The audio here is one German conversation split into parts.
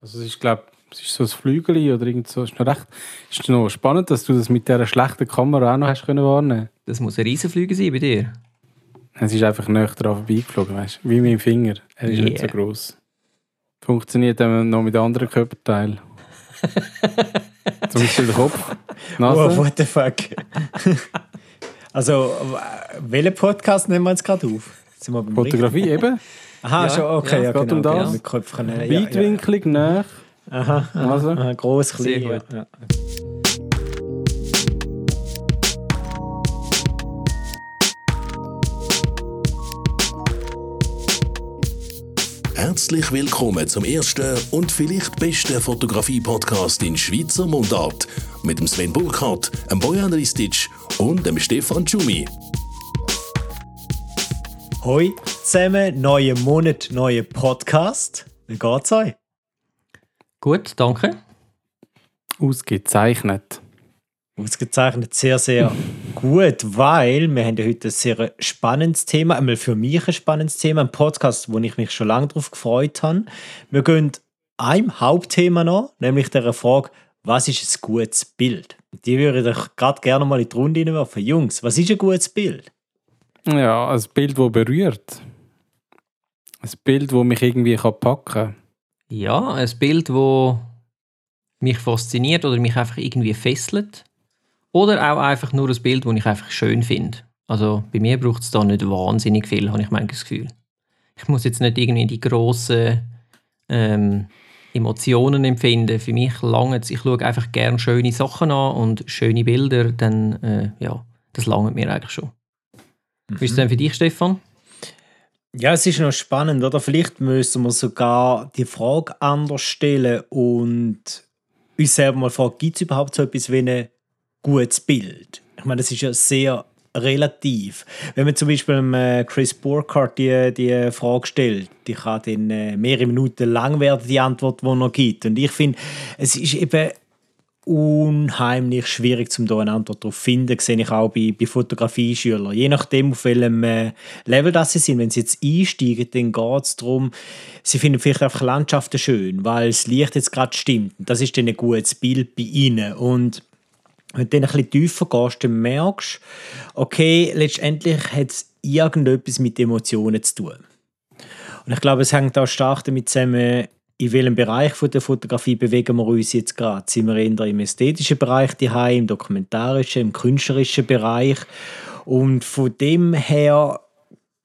Also es ist, glaube es ist so ein Flügel oder irgend so. Es ist noch recht ist noch spannend, dass du das mit dieser schlechten Kamera auch noch hast können wahrnehmen. Das muss ein Riesenflügel sein bei dir. Es ist einfach näher dran vorbeigeflogen, weißt du? Wie mein Finger. Er ist Yeah. nicht so gross. Funktioniert dann noch mit anderen Körperteilen. Zum Beispiel der Kopf, Nase. Oh, what the fuck? also, welchen Podcast nehmen wir jetzt gerade auf? Sind wir beim Fotografie eben. Aha, Ja, schon, okay, ja, ja, genau. um das. genau, mit Köpfen können- ja, ja. Weitwinklig, näher. Aha, aha, Also. aha, gross, Sehr klein. gut. Ja. Herzlich willkommen zum ersten und vielleicht besten Fotografie-Podcast in Schweizer Mundart mit dem Sven Burkhardt, dem Bojan Ristic und dem Stefan Tschumi. Hoi zusammen, neuer Monat, neuer Podcast. Wie geht's euch? Gut, danke. Ausgezeichnet. Ausgezeichnet sehr, sehr gut, weil wir haben ja heute ein sehr spannendes Thema, einmal für mich ein spannendes Thema, ein Podcast, wo ich mich schon lange darauf gefreut habe. Wir gehen einem Hauptthema noch, nämlich der Frage, was ist ein gutes Bild? Die würde ich gerade gerne mal in die Runde werfen. Jungs, was ist ein gutes Bild? Ja, ein Bild, das berührt. Ein Bild, das mich irgendwie kann packen kann. Ja, ein Bild, wo mich fasziniert oder mich einfach irgendwie fesselt. Oder auch einfach nur ein Bild, das ich einfach schön finde. Also bei mir braucht es da nicht wahnsinnig viel, habe ich manchmal das Gefühl. Ich muss jetzt nicht irgendwie die grossen ähm, Emotionen empfinden. Für mich lange Ich schaue einfach gerne schöne Sachen an und schöne Bilder, dann äh, ja, das langt mir eigentlich schon. Wie ist es denn für dich, Stefan? Ja, es ist noch spannend, oder? Vielleicht müssen wir sogar die Frage anders stellen und uns selber mal fragen, gibt es überhaupt so etwas wie ein gutes Bild? Ich meine, das ist ja sehr relativ. Wenn man zum Beispiel dem, äh, Chris Burkhardt die, die Frage stellt, die kann dann äh, mehrere Minuten lang werden, die Antwort, die er gibt. Und ich finde, es ist eben unheimlich schwierig, um da eine Antwort darauf zu finden. Das sehe ich auch bei, bei Fotografieschülern. Je nachdem, auf welchem äh, Level das sie sind. Wenn sie jetzt einsteigen, dann geht es darum, sie finden vielleicht einfach Landschaften schön, weil das Licht jetzt gerade stimmt. Das ist dann ein gutes Bild bei ihnen. Und wenn du dann ein bisschen tiefer gehst, dann merkst du, okay, letztendlich hat es irgendetwas mit Emotionen zu tun. Und ich glaube, es hängt auch stark damit zusammen, in welchem Bereich der Fotografie bewegen wir uns jetzt gerade. Sind wir eher im ästhetischen Bereich daheim, im dokumentarischen, im künstlerischen Bereich? Und von dem her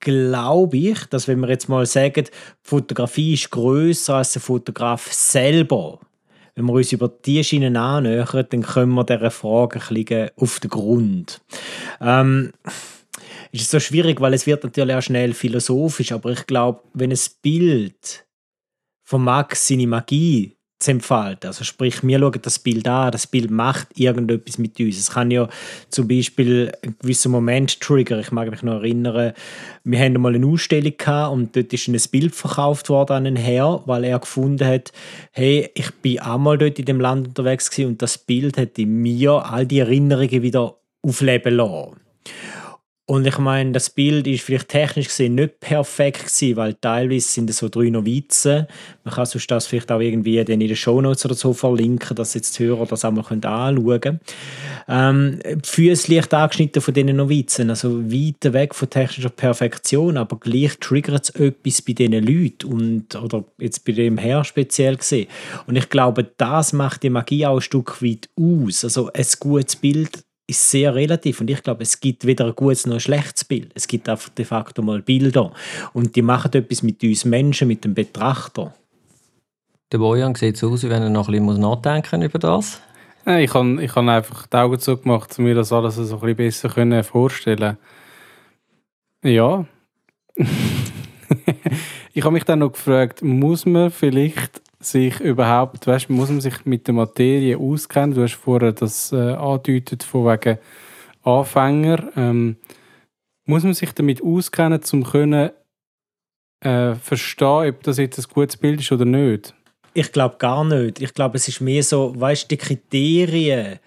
glaube ich, dass wenn wir jetzt mal sagen, Fotografie ist größer als der Fotograf selber, wenn wir uns über die Schiene annähern, dann kommen wir dieser Frage ein bisschen auf den Grund. Ähm, es ist so schwierig, weil es wird natürlich auch schnell philosophisch, aber ich glaube, wenn ein Bild vermag seine Magie zu entfalten, also sprich, wir schauen das Bild an, das Bild macht irgendetwas mit uns. Es kann ja zum Beispiel einen gewissen Moment triggern. Ich mag mich noch erinnern, wir hatten mal eine Ausstellung gehabt und dort ist ein Bild verkauft worden an einen Herr, weil er gefunden hat, hey, ich bin auch mal dort in dem Land unterwegs und das Bild hat in mir all die Erinnerungen wieder aufleben lassen. Und ich meine, das Bild ist vielleicht technisch gesehen nicht perfekt gewesen, weil teilweise sind es so drei Novizen. Man kann sonst das vielleicht auch irgendwie dann in den Shownotes oder so verlinken, dass jetzt die Hörer das auch mal anschauen können. Ähm, Füße leicht angeschnitten von diesen Novizen, also weit weg von technischer Perfektion, aber gleich triggert es etwas bei diesen Leuten und, oder jetzt bei dem Herr speziell gesehen. Und ich glaube, das macht die Magie auch ein Stück weit aus. Also ein gutes Bild ist sehr relativ und ich glaube, es gibt weder ein gutes noch ein schlechtes Bild. Es gibt einfach de facto mal Bilder und die machen etwas mit uns Menschen, mit dem Betrachter. Der Bojan sieht so aus, wie wenn er noch ein bisschen nachdenken muss über das. Ja, ich habe ich hab einfach die Augen zugemacht, um mir das alles so ein bisschen besser können vorstellen Ja. ich habe mich dann noch gefragt, muss man vielleicht sich überhaupt, weißt, muss man sich mit der Materie auskennen? Du hast vorher das äh, angedeutet von wegen Anfänger. Ähm, muss man sich damit auskennen, um können äh, verstehen, ob das jetzt ein gutes Bild ist oder nicht? Ich glaube gar nicht. Ich glaube, es ist mehr so, weißt die Kriterien,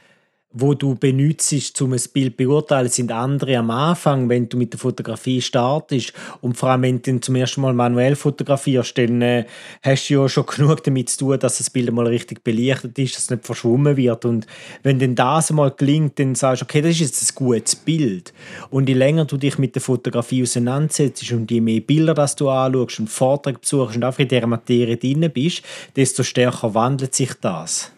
wo du benutzt, um ein Bild zu beurteilen, sind andere am Anfang, wenn du mit der Fotografie startest. Und vor allem, wenn du zum ersten Mal manuell fotografierst, dann äh, hast du ja schon genug damit zu tun, dass das Bild mal richtig belichtet ist, dass es nicht verschwommen wird. Und wenn dann das mal gelingt, dann sagst du, okay, das ist jetzt ein gutes Bild. Und je länger du dich mit der Fotografie auseinandersetzt und je mehr Bilder das du anschaust und Vorträge besuchst und einfach in dieser Materie drin bist, desto stärker wandelt sich das.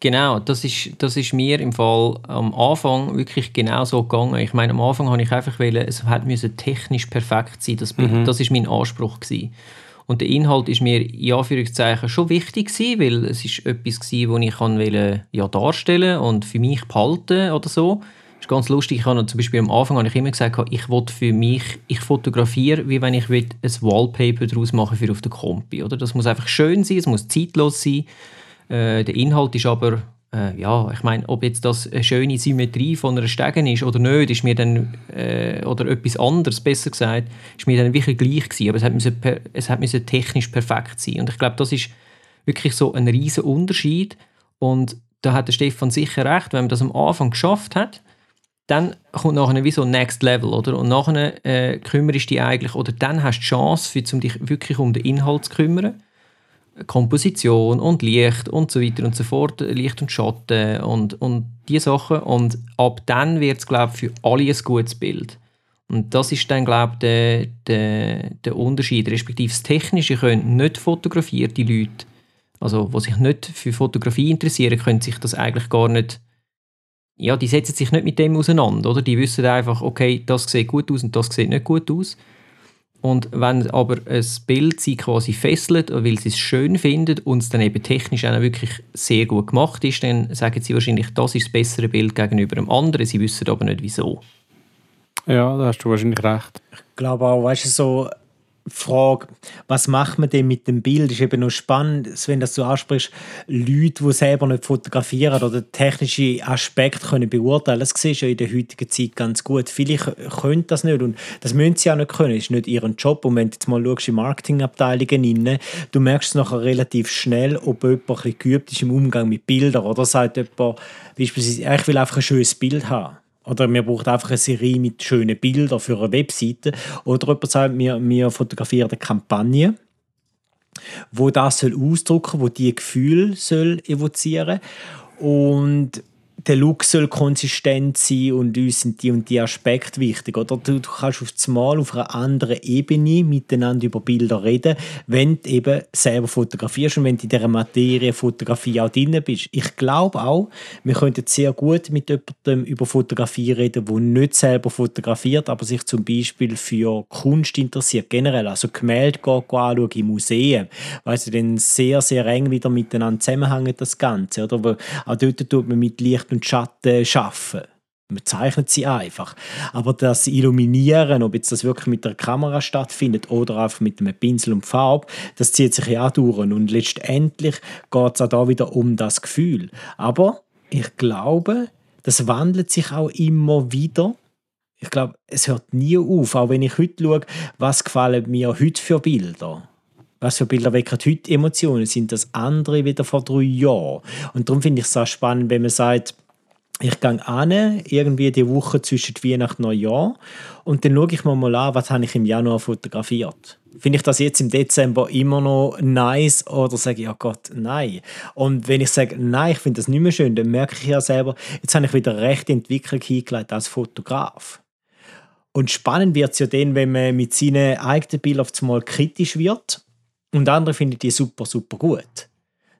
Genau, das ist, das ist mir im Fall am Anfang wirklich genau so gegangen. Ich meine, am Anfang habe ich einfach wollen, es hat müssen technisch perfekt sein, das Bild. Mhm. Das ist mein Anspruch gewesen. Und der Inhalt ist mir in Anführungszeichen schon wichtig gewesen, weil es ist etwas gewesen, was ich kann wollen, ja, darstellen und für mich behalten oder so. Das ist ganz lustig. Ich habe zum Beispiel am Anfang habe ich immer gesagt, ich will für mich, ich fotografiere, wie wenn ich ein Wallpaper daraus mache für auf der Kompi. Oder? Das muss einfach schön sein, es muss zeitlos sein äh, der Inhalt ist aber, äh, ja, ich meine, ob jetzt das eine schöne Symmetrie von einer Stegen ist oder nicht, ist mir dann, äh, oder etwas anderes, besser gesagt, ist mir dann wirklich gleich gewesen. Aber es hat, müssen, es hat müssen technisch perfekt sein. Und ich glaube, das ist wirklich so ein riesen Unterschied. Und da hat der Stefan sicher recht, wenn man das am Anfang geschafft hat, dann kommt nachher wie so Next Level, oder? Und nachher äh, kümmerst du dich eigentlich, oder dann hast du die Chance, für, um dich wirklich um den Inhalt zu kümmern. Komposition und Licht und so weiter und so fort, Licht und Schatten und, und diese Sachen. Und ab dann wird es, glaube ich, für alle ein gutes Bild. Und das ist dann, glaube ich, der, der, der Unterschied. Respektive das Technische können nicht fotografierte Leute, also die sich nicht für Fotografie interessieren, können sich das eigentlich gar nicht ja, die setzen sich nicht mit dem auseinander, oder? Die wissen einfach, okay, das sieht gut aus und das sieht nicht gut aus. Und wenn aber ein Bild sie quasi fesselt, weil sie es schön findet und es dann eben technisch auch wirklich sehr gut gemacht ist, dann sagen sie wahrscheinlich, das ist das bessere Bild gegenüber dem anderen. Sie wissen aber nicht, wieso. Ja, da hast du wahrscheinlich recht. Ich glaube auch, weißt du, so Frage, was macht man denn mit dem Bild, ist eben noch spannend, wenn das du ansprichst, Leute, die selber nicht fotografieren oder technische Aspekte können beurteilen, das siehst du ja in der heutigen Zeit ganz gut. Viele können das nicht und das müssen sie auch nicht können, das ist nicht ihren Job. Und wenn du jetzt mal schaust in Marketingabteilungen rein, du merkst es nachher relativ schnell, ob jemand ein geübt ist im Umgang mit Bildern. Oder sagt jemand beispielsweise, ich will einfach ein schönes Bild haben oder mir braucht einfach eine Serie mit schönen Bildern für eine Webseite. Oder jemand sagt, wir, wir fotografieren eine Kampagne, wo das soll ausdrücken, wo die Gefühle soll evozieren und der Look soll konsistent sein und uns sind die und die Aspekte wichtig. Oder du, du kannst auf Mal auf einer anderen Ebene miteinander über Bilder reden, wenn du eben selber fotografierst und wenn du in dieser Materie Fotografie auch drin bist. Ich glaube auch, wir könnten sehr gut mit jemandem über Fotografie reden, der nicht selber fotografiert, aber sich zum Beispiel für Kunst interessiert, generell. Also Gemälde anschauen in Museen, weil sie dann sehr, sehr eng wieder miteinander zusammenhängen, das Ganze. Oder? Auch dort tut man mit Licht Licht und Schatten schaffen. Man zeichnet sie einfach. Aber das Illuminieren, ob jetzt das wirklich mit der Kamera stattfindet oder einfach mit einem Pinsel und Farbe, das zieht sich ja durch. Und letztendlich geht es auch da wieder um das Gefühl. Aber ich glaube, das wandelt sich auch immer wieder. Ich glaube, es hört nie auf. Auch wenn ich heute schaue, was gefallen mir heute für Bilder was für Bilder wecken heute Emotionen? Sind das andere wieder vor drei Jahren? Und darum finde ich es so spannend, wenn man sagt, ich gehe an, irgendwie die Woche zwischen Weihnachten und Neujahr und dann schaue ich mir mal an, was habe ich im Januar fotografiert. Finde ich das jetzt im Dezember immer noch nice oder sage ich, oh Gott, nein. Und wenn ich sage, nein, ich finde das nicht mehr schön, dann merke ich ja selber, jetzt habe ich wieder rechte Entwicklung hingelegt als Fotograf. Und spannend wird es ja dann, wenn man mit seinen eigenen Bildern auf einmal kritisch wird und andere finden die super, super gut.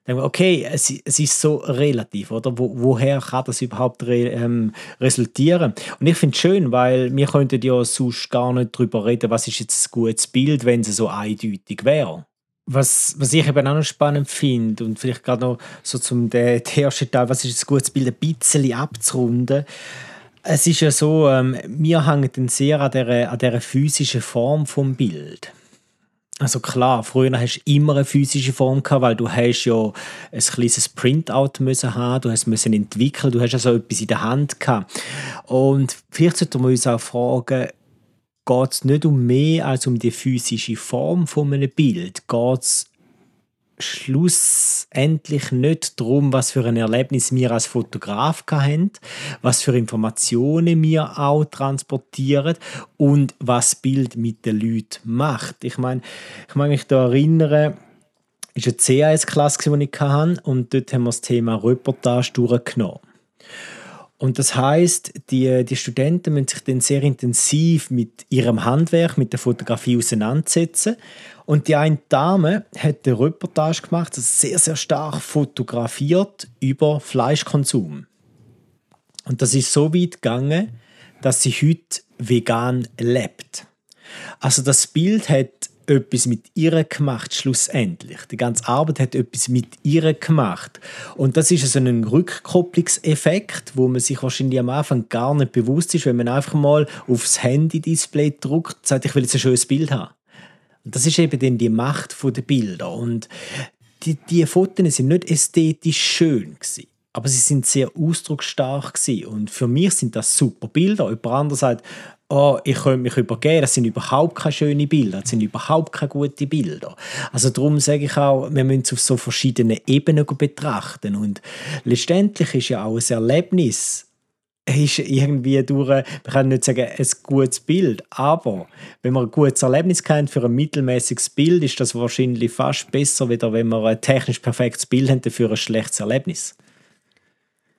Dann okay, es, es ist so relativ, oder? Wo, woher kann das überhaupt re, ähm, resultieren? Und ich finde es schön, weil wir könnten ja sonst gar nicht darüber reden, was ist jetzt ein gutes Bild, wenn es so eindeutig wäre. Was, was ich eben auch noch spannend finde und vielleicht gerade noch so zum ersten Teil, was ist ein gutes Bild, ein bisschen abzurunden. Es ist ja so, ähm, wir hängen sehr an dieser, an dieser physischen Form vom Bild. Also klar, früher hast du immer eine physische Form gehabt, weil du hast ja ein kleines Printout müssen haben, du hast müssen entwickeln, du hast also etwas in der Hand gehabt. Und vielleicht sollten wir uns auch fragen, geht es nicht um mehr als um die physische Form von einem Bild? Geht es schlussendlich nicht darum, was für ein Erlebnis wir als Fotograf haben, was für Informationen wir auch transportieren und was Bild mit den Leuten macht. Ich meine, ich mag mich da erinnern, es war eine CAS-Klasse, die ich hatte, und dort haben wir das Thema Reportage durchgenommen. Und das heißt, die, die Studenten müssen sich dann sehr intensiv mit ihrem Handwerk, mit der Fotografie auseinandersetzen. Und die eine Dame hat eine Reportage gemacht, sehr, sehr stark fotografiert über Fleischkonsum. Und das ist so weit gegangen, dass sie heute vegan lebt. Also das Bild hat etwas mit ihr gemacht, schlussendlich. Die ganze Arbeit hat etwas mit ihr gemacht. Und das ist so ein Rückkopplungseffekt, wo man sich wahrscheinlich am Anfang gar nicht bewusst ist, wenn man einfach mal aufs Handy-Display drückt und sagt, ich will jetzt ein schönes Bild haben. Das ist eben dann die Macht der Bilder. Und die, die Fotos sind nicht ästhetisch schön gewesen aber sie sind sehr ausdrucksstark gewesen. und für mich sind das super Bilder. Jemand anderes sagt, oh, ich könnte mich übergeben, das sind überhaupt keine schönen Bilder, das sind überhaupt keine guten Bilder. Also darum sage ich auch, wir müssen es auf so verschiedenen Ebenen betrachten und letztendlich ist ja auch ein Erlebnis ist irgendwie durch, wir können nicht sagen, ein gutes Bild, aber wenn man ein gutes Erlebnis kennt für ein mittelmäßiges Bild, ist das wahrscheinlich fast besser, wieder wenn man ein technisch perfektes Bild hat für ein schlechtes Erlebnis.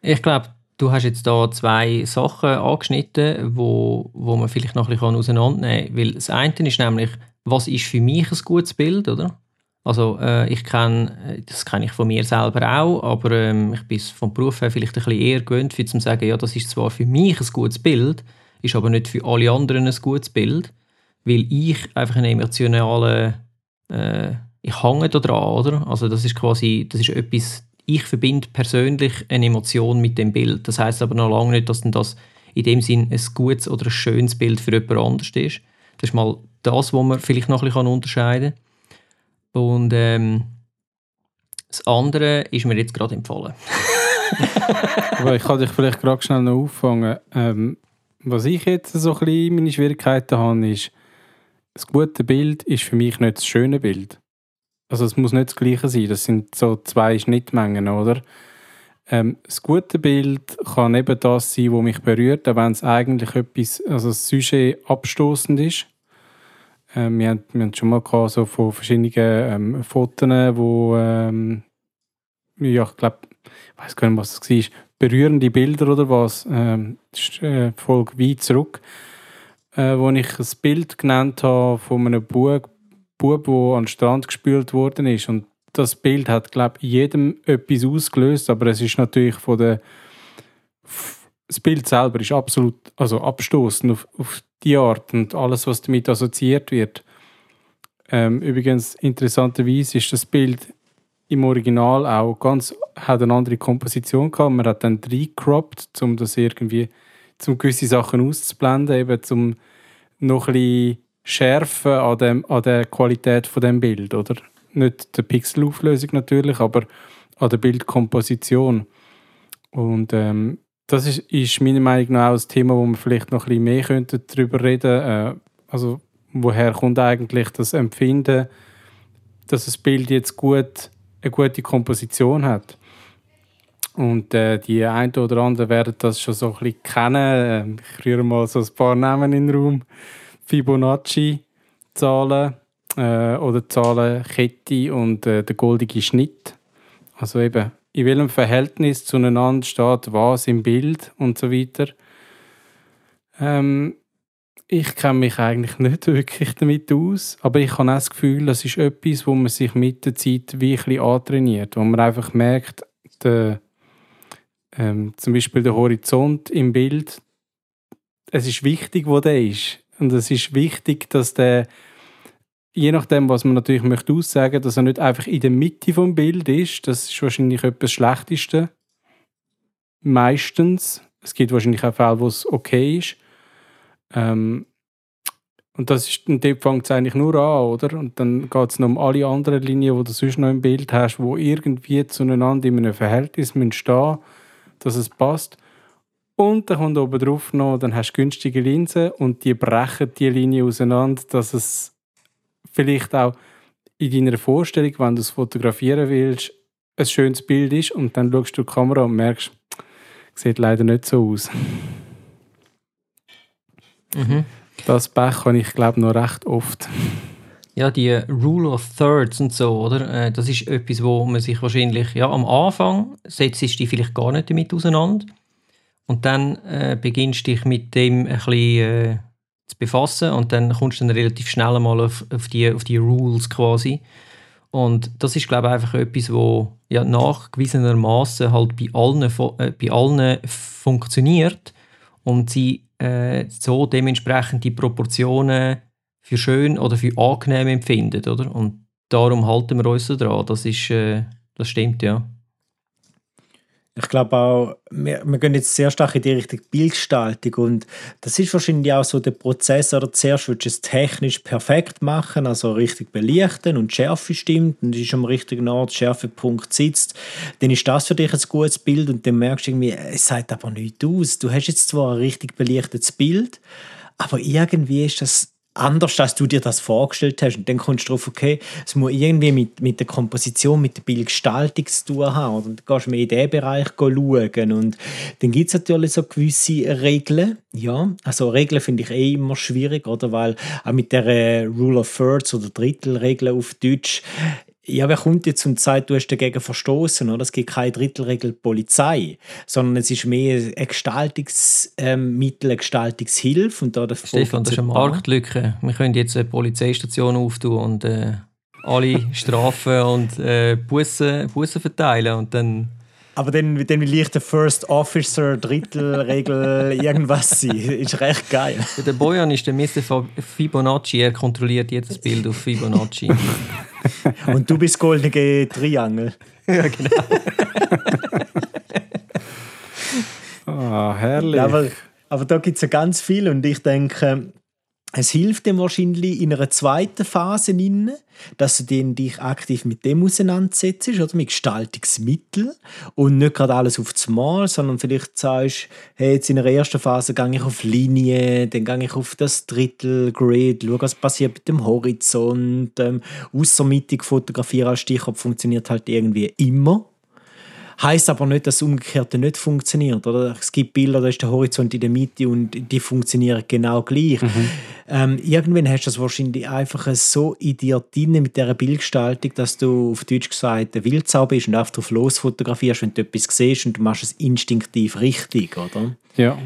Ich glaube, Du hast jetzt da zwei Sachen angeschnitten, wo, wo man vielleicht noch ein bisschen auseinandernehmen kann. Weil das eine ist nämlich, was ist für mich ein gutes Bild, oder? Also äh, ich kenne, das kenne ich von mir selber auch, aber ähm, ich bin vom Beruf her vielleicht ein bisschen eher gewöhnt, zu sagen, ja, das ist zwar für mich ein gutes Bild, ist aber nicht für alle anderen ein gutes Bild, weil ich einfach eine emotionale, äh, ich hänge da dran, oder? Also das ist quasi, das ist etwas, ich verbinde persönlich eine Emotion mit dem Bild. Das heißt aber noch lange nicht, dass das in dem Sinn ein gutes oder ein schönes Bild für jemand anders ist. Das ist mal das, was man vielleicht noch ein bisschen unterscheiden kann. Und ähm, das andere ist mir jetzt gerade empfohlen. Aber ich kann dich vielleicht gerade schnell noch auffangen. Ähm, was ich jetzt so ein bisschen meine Schwierigkeiten habe, ist, das gute Bild ist für mich nicht das schöne Bild. Also es muss nicht das Gleiche sein. Das sind so zwei Schnittmengen, oder? Ähm, das gute Bild kann eben das sein, was mich berührt, auch wenn es eigentlich etwas, also das Sujet abstoßend ist. Ähm, wir, haben, wir haben schon mal gehabt, so von verschiedenen ähm, Fotos, wo ähm, ja, ich glaube, ich weiß gar nicht, was das war, berührende Bilder oder was. Ähm, ist äh, Folge weit zurück, äh, wo ich ein Bild genannt habe von einem Bub, Bub, der an den Strand gespült worden ist. Und das Bild hat, glaube ich, jedem etwas ausgelöst, aber es ist natürlich von der das Bild selber ist absolut also abstoßend auf, auf die Art und alles, was damit assoziiert wird. Ähm, übrigens, interessanterweise ist das Bild im Original auch ganz, hat eine andere Komposition gehabt. Man hat dann reingecroppt, um das irgendwie, um gewisse Sachen auszublenden, eben zum noch ein bisschen Schärfe an, dem, an der Qualität von dem Bild, oder? Nicht der Pixelauflösung natürlich, aber an der Bildkomposition. Und ähm, das ist, ist meiner Meinung nach auch ein Thema, wo wir vielleicht noch ein bisschen mehr darüber reden äh, Also woher kommt eigentlich das Empfinden, dass das Bild jetzt gut, eine gute Komposition hat? Und äh, die einen oder anderen werden das schon so ein bisschen kennen. Äh, ich rühre mal so ein paar Namen in den Raum. Fibonacci-Zahlen äh, oder Zahlenkette und äh, der goldige Schnitt. Also eben, in welchem Verhältnis zueinander steht was im Bild und so weiter. Ähm, ich kenne mich eigentlich nicht wirklich damit aus, aber ich habe das Gefühl, das ist etwas, wo man sich mit der Zeit wie ein bisschen antrainiert, wo man einfach merkt, der, ähm, zum Beispiel der Horizont im Bild, es ist wichtig, wo der ist. Und es ist wichtig, dass der, je nachdem, was man natürlich möchte aussagen, dass er nicht einfach in der Mitte vom Bild ist. Das ist wahrscheinlich etwas Schlechteste. Meistens. Es gibt wahrscheinlich auch Fälle, wo es okay ist. Ähm, und das ist, und dort fängt es eigentlich nur an, oder? Und dann geht es noch um alle anderen Linien, die du sonst noch im Bild hast, wo irgendwie zueinander in einem Verhältnis stehen müssen, dass es passt. Und dann kommt oben drauf noch, dann hast du günstige Linsen und die brechen die Linie auseinander, dass es vielleicht auch in deiner Vorstellung, wenn du es fotografieren willst, ein schönes Bild ist und dann schaust du die Kamera und merkst, sieht leider nicht so aus. Mhm. Das Pech habe ich, glaube noch recht oft. Ja, die Rule of Thirds und so, oder? Äh, das ist etwas, wo man sich wahrscheinlich, ja, am Anfang setzt du dich vielleicht gar nicht damit auseinander. Und dann äh, beginnst du dich mit dem ein bisschen äh, zu befassen und dann kommst du dann relativ schnell mal auf, auf, die, auf die Rules quasi. Und das ist, glaube ich, einfach etwas, wo ja nachgewiesenermaßen halt bei allen, äh, bei allen funktioniert und sie äh, so dementsprechend die Proportionen für schön oder für angenehm empfinden, oder? Und darum halten wir uns so dran. Das ist, äh, das stimmt, ja. Ich glaube auch, wir, wir gehen jetzt sehr stark in die Richtung Bildgestaltung und das ist wahrscheinlich auch so der Prozess, oder zuerst willst du es technisch perfekt machen, also richtig belichten und die Schärfe stimmt und ist am richtigen Ort, Schärfepunkt sitzt, dann ist das für dich ein gutes Bild und dann merkst du irgendwie, es sieht aber nichts aus. Du hast jetzt zwar ein richtig belichtetes Bild, aber irgendwie ist das anders, als du dir das vorgestellt hast. Und dann kommst du drauf, okay, es muss irgendwie mit, mit der Komposition, mit der Bildgestaltung zu tun haben. Und dann gehst du mehr in diesen Bereich schauen. Und dann gibt es natürlich so gewisse Regeln. Ja, also Regeln finde ich eh immer schwierig, oder? Weil auch mit der Rule of Thirds oder Drittelregel auf Deutsch, ja, wer kommt jetzt und sagt, du hast dagegen verstoßen, oder? Es gibt keine Drittelregel Polizei, sondern es ist mehr ein Gestaltungsmittel, ähm, eine Gestaltungshilfe. Und da Stefan, das ist eine Marktlücke. Wir können jetzt eine Polizeistation auftun und äh, alle strafen und äh, Bussen, Bussen verteilen und dann aber dann, dann will ich der First Officer, Drittelregel, irgendwas sein. Ist recht geil. Der Bojan ist der Mr. Fibonacci. Er kontrolliert jedes Bild auf Fibonacci. Und du bist goldige Triangel. ja, genau. Ah, oh, herrlich. Aber, aber da gibt es ja ganz viel und ich denke, es hilft dem wahrscheinlich in einer zweiten Phase, dass du dich aktiv mit dem auseinandersetzt, oder? Mit Gestaltungsmitteln und nicht gerade alles auf das Mal, sondern vielleicht sagst, hey, jetzt in der ersten Phase gehe ich auf Linie, dann gehe ich auf das Drittelgrid, schaue, was passiert mit dem Horizont, ähm, außermittig fotografieren als Stichwort funktioniert halt irgendwie immer Heißt aber nicht, dass das Umgekehrte nicht funktioniert. Oder? Es gibt Bilder, da ist der Horizont in der Mitte und die funktionieren genau gleich. Mhm. Ähm, irgendwann hast du das wahrscheinlich einfach so in dir drin mit dieser Bildgestaltung, dass du auf Deutsch gesagt ein Wildsau bist und einfach drauf los fotografierst, wenn du etwas siehst und du machst es instinktiv richtig, oder? Ja.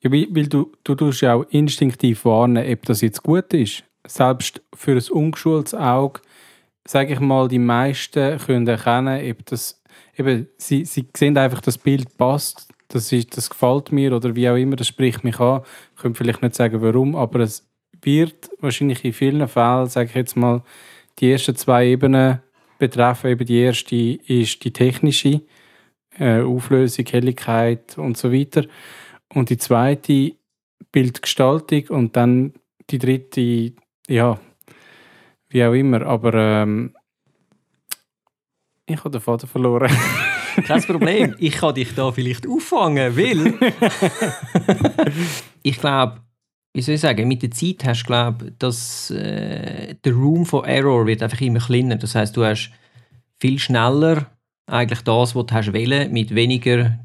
ja weil, weil du, du tust ja auch instinktiv warnen, ob das jetzt gut ist. Selbst für ein ungeschultes Auge, sage ich mal, die meisten können erkennen, ob das eben, sie, sie sehen einfach, das Bild passt, das, ist, das gefällt mir oder wie auch immer, das spricht mich an. Ich könnte vielleicht nicht sagen, warum, aber es wird wahrscheinlich in vielen Fällen, sage ich jetzt mal, die ersten zwei Ebenen betreffen. Eben die erste ist die technische äh, Auflösung, Helligkeit und so weiter. Und die zweite Bildgestaltung und dann die dritte, ja, wie auch immer. Aber ähm, ich habe den Vater verloren. Kein Problem. Ich kann dich da vielleicht auffangen, weil ich glaube, wie soll ich sagen, mit der Zeit hast du glaube, dass äh, der Room for Error wird einfach immer kleiner. Das heißt, du hast viel schneller eigentlich das, was du hast wollen, mit weniger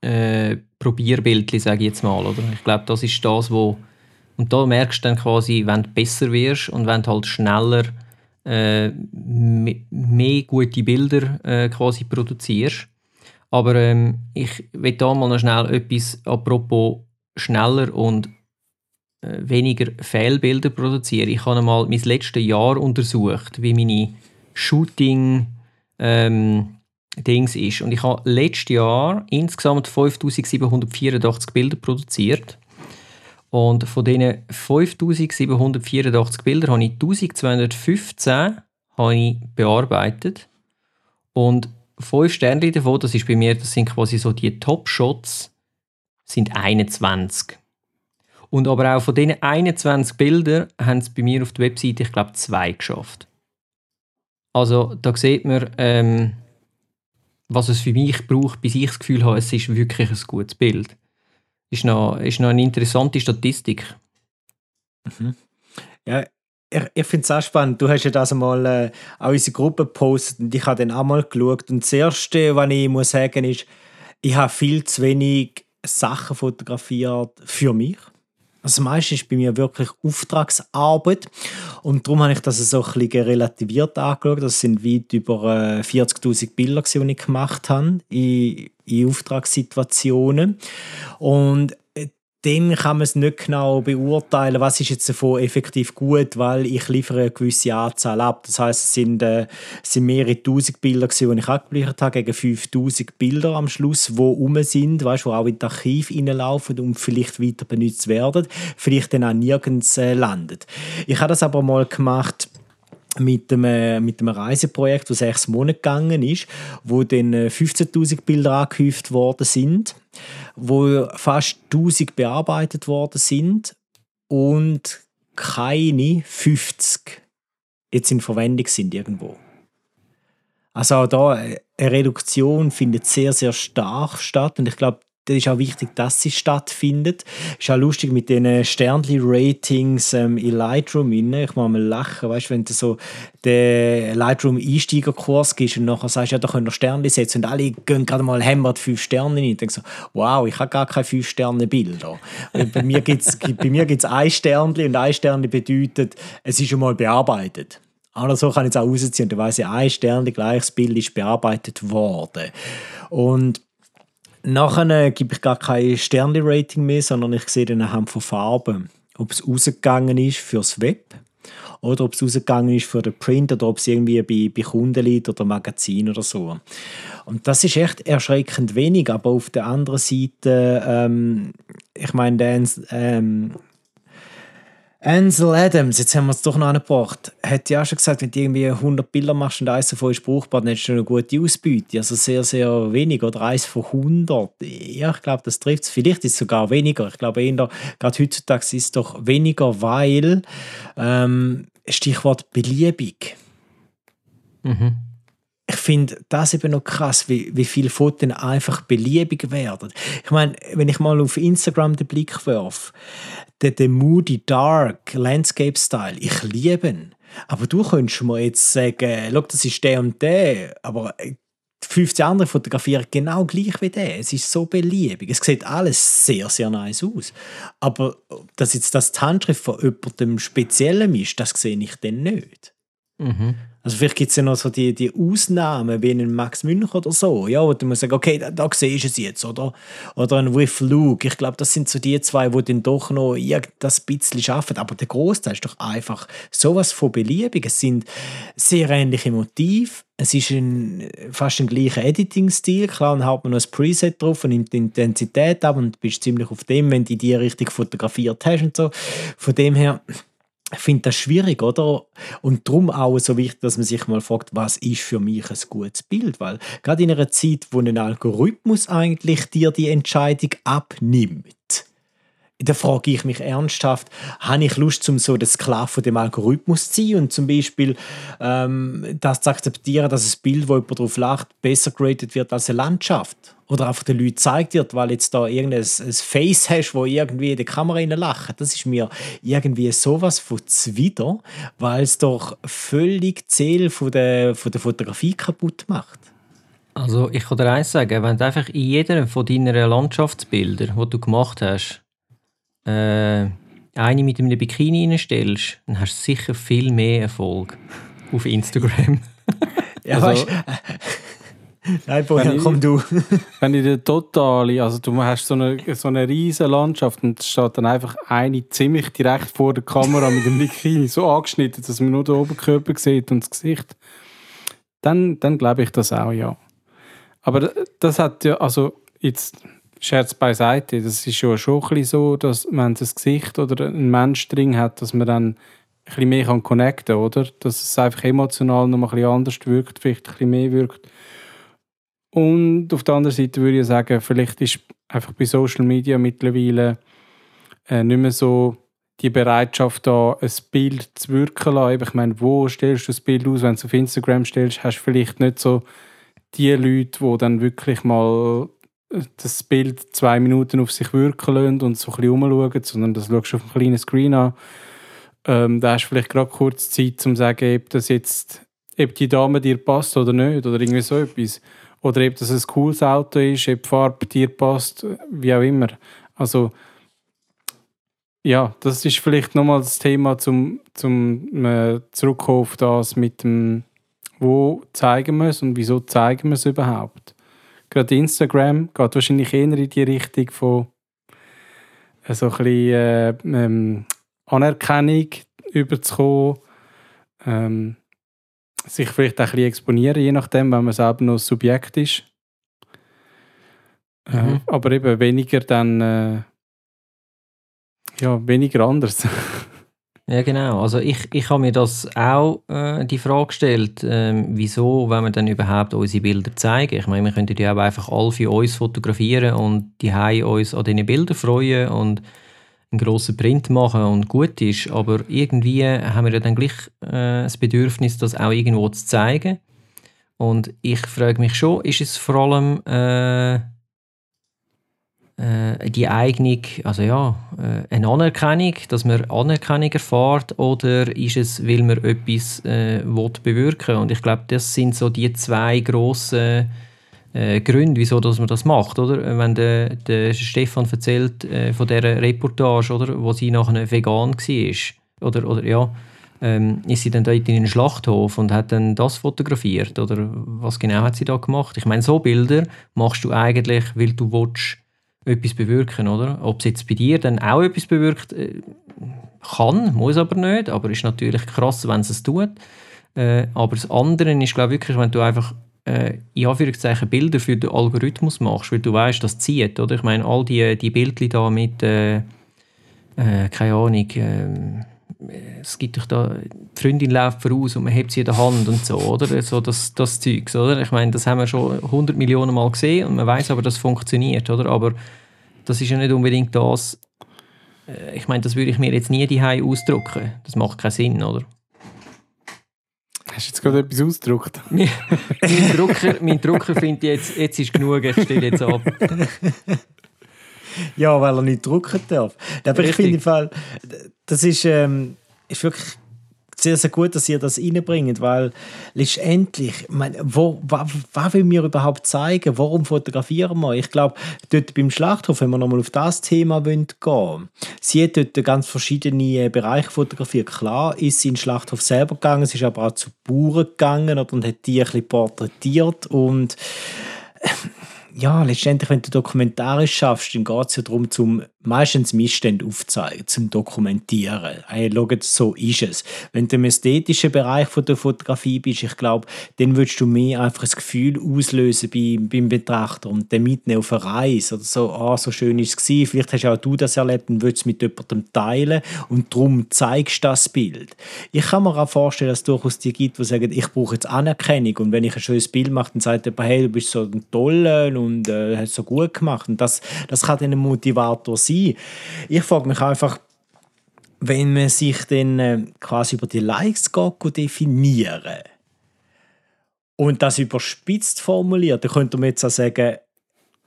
äh, Probierbildchen, sage ich jetzt mal. Oder? Ich glaube, das ist das, wo und da merkst du dann quasi, wenn du besser wirst und wenn du halt schneller äh, mehr gute Bilder äh, quasi produzierst. Aber ähm, ich will da mal noch schnell etwas apropos schneller und äh, weniger Fehlbilder produzieren. Ich habe mal mein letztes Jahr untersucht, wie meine Shooting ähm, Dings ist. Und ich habe letztes Jahr insgesamt 5784 Bilder produziert. Und von diesen 5784 Bildern habe ich 1215 habe ich bearbeitet. Und fünf Sterne davon, das ist bei mir, das sind quasi so die Top-Shots, sind 21. Und aber auch von diesen 21 Bildern haben es bei mir auf der Webseite, ich glaube, zwei geschafft. Also da sieht man, ähm, was es für mich braucht, bis ich das Gefühl habe, es ist wirklich ein gutes Bild. Ist noch, ist noch eine interessante Statistik. Mhm. Ja, ich, ich finde es auch spannend. Du hast ja das einmal äh, auch unsere Gruppe gepostet und ich habe dann auch mal geschaut. Und das Erste, was ich muss sagen ist, ich habe viel zu wenig Sachen fotografiert für mich. Also meistens ist bei mir wirklich Auftragsarbeit und darum habe ich das so ein relativiert angeschaut. Das sind weit über 40'000 äh, Bilder, die ich gemacht habe in, in Auftragssituationen. Und dann kann man es nicht genau beurteilen, was ist jetzt davon effektiv gut, weil ich liefere eine gewisse Anzahl ab. Das heißt, es sind, äh, es sind mehrere tausend Bilder, die ich abgeliefert habe, gegen 5000 Bilder am Schluss, die rum sind, weißt, die auch in das Archiv reinlaufen und vielleicht weiter benutzt werden, vielleicht dann auch nirgends äh, landet. Ich habe das aber mal gemacht, mit einem, mit einem Reiseprojekt, das sechs Monate gegangen ist, wo dann 15.000 äh, Bilder angehäuft worden sind, wo fast 1000 bearbeitet worden sind und keine 50 jetzt in Verwendung sind irgendwo. Also auch da äh, eine Reduktion findet sehr, sehr stark statt und ich glaube, das ist auch wichtig, dass sie stattfindet. Ist auch lustig mit den Sternli-Ratings ähm, in Lightroom. Ich muss mal lachen, weißt, wenn du so den Lightroom-Einsteigerkurs gibst und nachher sagst, ja, da können wir Sternli setzen und alle gehen gerade mal hämmert fünf Sterne rein. Ich denke so, wow, ich habe gar keine fünf Sterne Bilder. bei mir gibt es ein Sternli und ein Sternli bedeutet, es ist schon mal bearbeitet. Aber so kann ich es auch rausziehen. Da weiss ich, ein Sternli gleiches Bild ist bearbeitet worden. Und Nachher gebe ich gar kein Sternli-Rating mehr, sondern ich sehe dann anhand von Farben, ob es rausgegangen ist fürs Web oder ob es rausgegangen ist für den Print oder ob es irgendwie bei, bei Kunden liegt oder Magazin oder so. Und das ist echt erschreckend wenig, aber auf der anderen Seite, ähm, ich meine, ähm, Ansel Adams, jetzt haben wir es doch noch angebracht, hat ja auch schon gesagt, wenn du irgendwie 100 Bilder machst und eins davon ist brauchbar, dann hast du eine gute Ausbeute. Also sehr, sehr wenig oder eins von 100. Ja, ich glaube, das trifft es. Vielleicht ist es sogar weniger. Ich glaube, gerade heutzutage ist es doch weniger, weil, ähm, Stichwort beliebig. Mhm ich finde das eben noch krass, wie, wie viele Fotos einfach beliebig werden. Ich meine, wenn ich mal auf Instagram den Blick werfe, der, der Moody Dark Landscape Style, ich liebe ihn. Aber du könntest mir jetzt sagen, schau, das ist der und der, aber 15 andere fotografieren genau gleich wie der. Es ist so beliebig. Es sieht alles sehr, sehr nice aus. Aber dass jetzt das die Handschrift von jemandem Speziellem ist, das sehe ich dann nicht. Mhm. Also vielleicht gibt es ja noch so die, die Ausnahmen, wie einen Max Münch oder so, ja, wo du musst sagen, okay, da, da siehst du es jetzt, oder? Oder ein With Luke. Ich glaube, das sind so die zwei, die dann doch noch das bisschen schaffen. Aber der Großteil ist doch einfach sowas von beliebig. Es sind sehr ähnliche Motive. Es ist ein, fast ein gleicher Editing-Stil. Klar, dann hat man noch ein Preset drauf und nimmt die Intensität ab und bist ziemlich auf dem, wenn du die richtig fotografiert hast und so. Von dem her ich finde das schwierig, oder? Und darum auch so wichtig, dass man sich mal fragt, was ist für mich ein gutes Bild? Weil gerade in einer Zeit, wo ein Algorithmus eigentlich dir die Entscheidung abnimmt, da frage ich mich ernsthaft, habe ich Lust, um so der Sklave von dem Algorithmus zu sein und zum Beispiel ähm, das zu akzeptieren, dass ein Bild, wo jemand drauf lacht, besser graded wird als eine Landschaft? Oder einfach den Leuten zeigt wird, weil jetzt da irgendein ein Face hast, wo irgendwie in die Kamera lacht. Das ist mir irgendwie sowas von zwider, weil es doch völlig die Ziel von der, von der Fotografie kaputt macht. Also ich kann dir eins sagen, wenn du einfach in jedem von deinen Landschaftsbildern, die du gemacht hast, äh, eine mit einem Bikini reinstellst, dann hast du sicher viel mehr Erfolg auf Instagram. ja, also, weißt, Nein, Bojan, komm du. wenn ich den totale, also du hast so eine, so eine riesige Landschaft und es steht dann einfach eine ziemlich direkt vor der Kamera mit dem Bikini so angeschnitten, dass man nur den Oberkörper sieht und das Gesicht, dann, dann glaube ich das auch, ja. Aber das hat ja, also jetzt Scherz beiseite, das ist ja schon ein bisschen so, dass man das Gesicht oder ein Mensch drin hat, dass man dann ein bisschen mehr connecten kann, oder? Dass es einfach emotional noch ein bisschen anders wirkt, vielleicht ein bisschen mehr wirkt. Und auf der anderen Seite würde ich sagen, vielleicht ist einfach bei Social Media mittlerweile äh, nicht mehr so die Bereitschaft da, ein Bild zu wirken lassen. Ich meine, wo stellst du das Bild aus? Wenn du es auf Instagram stellst, hast du vielleicht nicht so die Leute, die dann wirklich mal das Bild zwei Minuten auf sich wirken lassen und so ein bisschen umschauen, sondern das schaust du auf einem kleinen Screen an. ähm, da hast du vielleicht gerade kurz Zeit, um zu sagen, ob das jetzt, ob die Dame dir passt oder nicht, oder irgendwie so etwas. Oder ob das ein cooles Auto ist, ob die Farbe dir passt, wie auch immer. Also, ja, das ist vielleicht nochmal das Thema zum, zum äh, Zurückkommen auf das mit dem, wo zeigen wir es und wieso zeigen wir es überhaupt. Gerade Instagram geht wahrscheinlich eher in die Richtung von äh, so ein bisschen äh, ähm, Anerkennung überzukommen, ähm, sich vielleicht auch ein bisschen exponieren, je nachdem, wenn man selber noch Subjekt ist. Äh, Mhm. aber eben weniger dann äh, ja, weniger anders. Ja, genau. Also ich, ich habe mir das auch äh, die Frage gestellt, ähm, wieso, wenn wir dann überhaupt unsere Bilder zeigen. Ich meine, wir könnten ja auch einfach alle für uns fotografieren und die uns an diesen Bildern freuen und einen grossen Print machen und gut ist. Aber irgendwie haben wir ja dann gleich äh, das Bedürfnis, das auch irgendwo zu zeigen. Und ich frage mich schon, ist es vor allem äh, äh, die Eignung, also ja, äh, eine Anerkennung, dass man Anerkennung erfährt, oder ist es, weil man etwas äh, will bewirken Und ich glaube, das sind so die zwei grossen äh, Gründe, wieso dass man das macht, oder? Wenn der, der Stefan erzählt äh, von dieser Reportage, oder, wo sie nachher vegan war, oder, oder ja, ähm, ist sie dann dort in den Schlachthof und hat dann das fotografiert, oder was genau hat sie da gemacht? Ich meine, so Bilder machst du eigentlich, weil du willst, etwas bewirken, oder? Ob es jetzt bei dir dann auch etwas bewirkt, äh, kann, muss aber nicht, aber ist natürlich krass, wenn es es tut. Äh, aber das andere ist, glaube ich, wirklich, wenn du einfach äh, in Anführungszeichen Bilder für den Algorithmus machst, weil du weißt, das zieht, oder? Ich meine, all die, die Bildchen da mit, äh, äh, keine Ahnung, ähm, es gibt doch da, die Freundin läuft voraus und man hebt sie in der Hand und so, oder? So das, das Zeugs, oder? Ich meine, das haben wir schon 100 Millionen Mal gesehen und man weiß aber, dass es funktioniert, oder? Aber das ist ja nicht unbedingt das, äh, ich meine, das würde ich mir jetzt nie die ausdrucken. Das macht keinen Sinn, oder? Hast du jetzt gerade etwas ausgedruckt? mein Drucker, mein Drucker findet jetzt, jetzt ist genug, ich stelle jetzt ab. Ja, weil er nicht drucken darf. Aber ich Richtig. finde im Fall, das ist, ähm, ist wirklich sehr, sehr gut, dass ihr das reinbringt, weil letztendlich, ich meine, wo, was, was will wir überhaupt zeigen? Warum fotografieren wir? Ich glaube, dort beim Schlachthof, wenn wir nochmal auf das Thema wollen gehen sie hat dort ganz verschiedene äh, Bereiche fotografiert. Klar ist sie in den Schlachthof selber gegangen, sie ist aber auch zu Bauern gegangen und hat die ein bisschen porträtiert und ja, letztendlich, wenn du dokumentarisch schaffst, dann geht es ja darum, zum meistens Missstände aufzuzeigen, zum Dokumentieren. Hey, schaut, so ist es. Wenn du im ästhetischen Bereich der Fotografie bist, ich glaube, dann würdest du mehr einfach das Gefühl auslösen beim, beim Betrachter und dann mitnehmen auf eine Reise oder so, ah, so schön ist es. Vielleicht hast auch du das erlebt und willst es mit jemandem teilen und darum zeigst du das Bild. Ich kann mir auch vorstellen, dass es durchaus die gibt, die sagen, ich brauche jetzt Anerkennung und wenn ich ein schönes Bild mache, dann sagt jemand, hey, du bist so ein Toller und äh, hast so gut gemacht und das, das kann dann ein Motivator sein. Ich frage mich einfach, wenn man sich dann äh, quasi über die Likes geht, definieren und das überspitzt formuliert, dann könnte man jetzt auch sagen,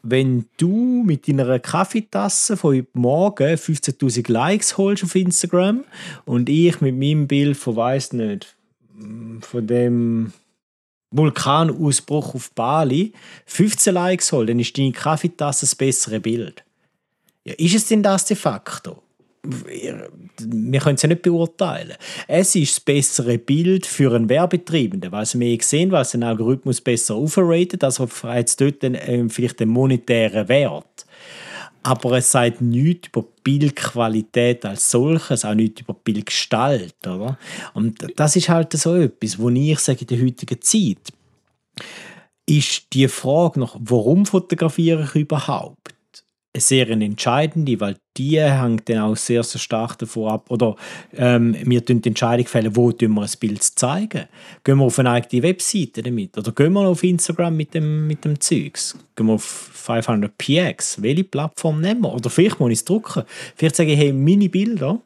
wenn du mit deiner Kaffeetasse von heute Morgen 15.000 Likes holst auf Instagram und ich mit meinem Bild von weiß nicht von dem Vulkanausbruch auf Bali 15 Likes hol, dann ist deine Kaffeetasse das bessere Bild. Ja, ist es denn das de facto? Wir wir können es ja nicht beurteilen. Es ist das bessere Bild für einen Werbetreibenden, weil es mehr gesehen, weil es den Algorithmus besser overrated, also hat dort den, ähm, vielleicht den monetären Wert. Aber es sagt nichts über Bildqualität als solches, auch nichts über Bildgestalt. Oder? Und das ist halt so etwas, wo ich sage, in der heutigen Zeit, ist die Frage nach, warum fotografiere ich überhaupt? Sehr entscheidende, weil die hängt dann auch sehr, sehr stark davon ab. Oder ähm, wir tun die Entscheidung fällen, wo wir ein Bild zeigen. Gehen wir auf eine eigene Webseite damit? Oder gehen wir auf Instagram mit dem, mit dem Zeugs? Gehen wir auf 500px? Welche Plattform nehmen wir? Oder vielleicht muss ich es drucken. Vielleicht sage ich, hey, meine Bilder,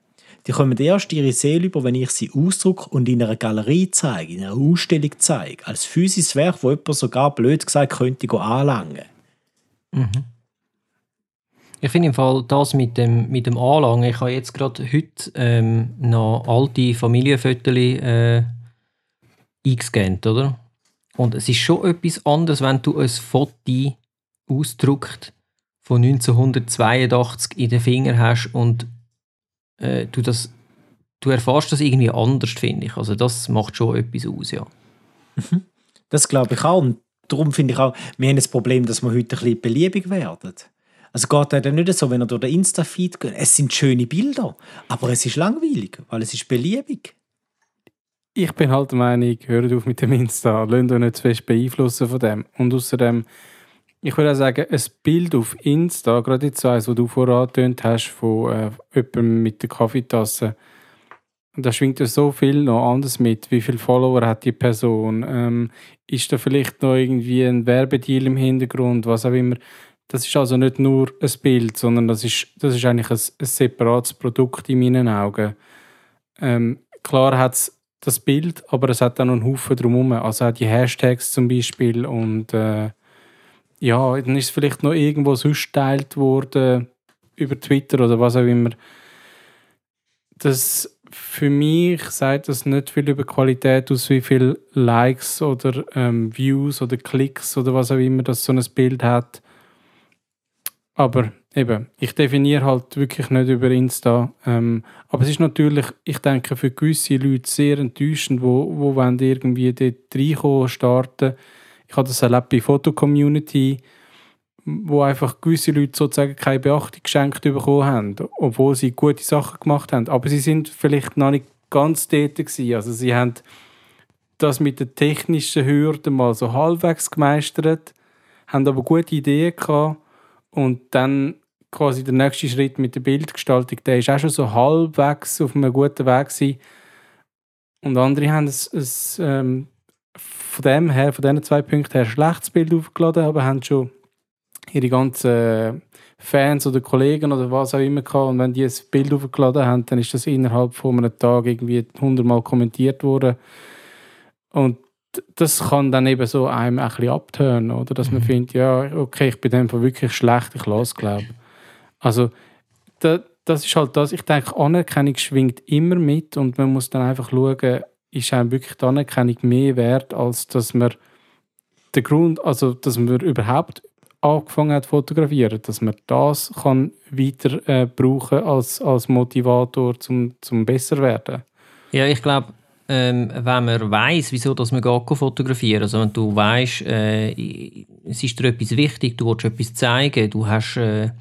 die kommen erst ihre Seele über, wenn ich sie ausdrucke und in einer Galerie zeige, in einer Ausstellung zeige. Als physisches Werk, wo jemand sogar blöd gesagt könnte anlangen. Ich finde im Fall das mit dem, mit dem Anlangen, ich habe jetzt gerade heute ähm, noch alte Familienfotos äh, eingescannt, oder? Und es ist schon etwas anderes, wenn du ein Foto ausdruckt von 1982 in den Finger hast und äh, du das du erfährst das irgendwie anders, finde ich. Also das macht schon etwas aus, ja. Mhm. Das glaube ich auch. Und darum finde ich auch, wir haben das Problem, dass wir heute ein bisschen beliebig werden. Also geht es dann nicht so, wenn er durch den Insta-Feed geht, es sind schöne Bilder, aber es ist langweilig, weil es ist beliebig. Ich bin halt der Meinung, hört auf mit dem Insta, lasst euch nicht zu fest beeinflussen von dem. Und außerdem, ich würde auch sagen, ein Bild auf Insta, gerade jetzt eins, was du vorher angetönt hast, von äh, jemandem mit der Kaffeetasse, da schwingt ja so viel noch anders mit. Wie viele Follower hat die Person? Ähm, ist da vielleicht noch irgendwie ein Werbedeal im Hintergrund? Was auch immer. Das ist also nicht nur ein Bild, sondern das ist, das ist eigentlich ein, ein separates Produkt in meinen Augen. Ähm, klar hat es das Bild, aber es hat auch noch einen Haufen drumherum. Also auch die Hashtags zum Beispiel und äh, ja, dann ist es vielleicht noch irgendwo sonst geteilt worden über Twitter oder was auch immer. Das für mich sagt das nicht viel über Qualität aus, wie viele Likes oder ähm, Views oder Klicks oder was auch immer das so ein Bild hat. Aber eben, ich definiere halt wirklich nicht über Insta. Ähm, aber es ist natürlich, ich denke, für gewisse Leute sehr enttäuschend, wo, wo wollen irgendwie dort reinkommen, starten. Ich habe das erlebt bei Foto-Community wo einfach gewisse Leute sozusagen keine Beachtung geschenkt bekommen haben, obwohl sie gute Sachen gemacht haben. Aber sie sind vielleicht noch nicht ganz dort gewesen. Also sie haben das mit den technischen Hürden mal so halbwegs gemeistert, haben aber gute Ideen gehabt und dann quasi der nächste Schritt mit der Bildgestaltung, der ist auch schon so halbwegs auf einem guten Weg gewesen. Und andere haben es, es ähm, von dem her, von diesen zwei Punkten her, ein schlechtes Bild aufgeladen, aber haben schon ihre ganzen Fans oder Kollegen oder was auch immer gehabt. Und wenn die ein Bild aufgeladen haben, dann ist das innerhalb von einem Tag irgendwie hundertmal kommentiert worden. Und das kann dann eben so einem ein bisschen abtönen, oder? Dass man mhm. findet, ja, okay, ich bin einfach wirklich schlecht, ich lasse, glaube Also, da, das ist halt das, ich denke, Anerkennung schwingt immer mit und man muss dann einfach schauen, ist einem wirklich die Anerkennung mehr wert, als dass man der Grund, also dass man überhaupt angefangen hat zu fotografieren, dass man das kann weiter äh, brauchen als, als Motivator zum, zum besser werden. Ja, ich glaube, ähm, wenn man weiß, wieso dass man geht fotografieren, also wenn du weißt, äh, es ist dir etwas wichtig, du willst etwas zeigen, du hast äh,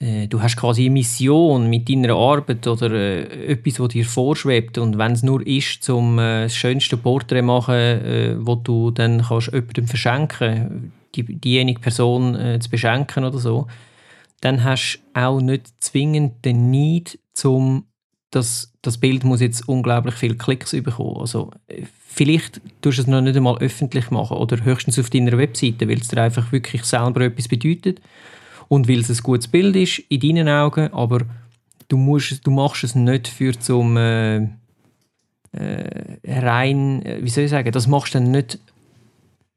äh, du hast quasi eine Mission mit deiner Arbeit oder äh, etwas, was dir vorschwebt und wenn es nur ist, zum äh, das schönste Porträt machen, äh, wo du dann kannst jemandem verschenken, die, diejenige Person äh, zu beschenken oder so, dann hast du auch nicht zwingend den Need, zum dass das Bild muss jetzt unglaublich viele Klicks bekommen. Also vielleicht tust du es noch nicht einmal öffentlich machen oder höchstens auf deiner Webseite, weil es dir einfach wirklich selber etwas bedeutet und weil es ein gutes Bild ist in deinen Augen, aber du, musst, du machst es nicht für zum äh, äh, rein, äh, wie soll ich sagen, das machst du dann nicht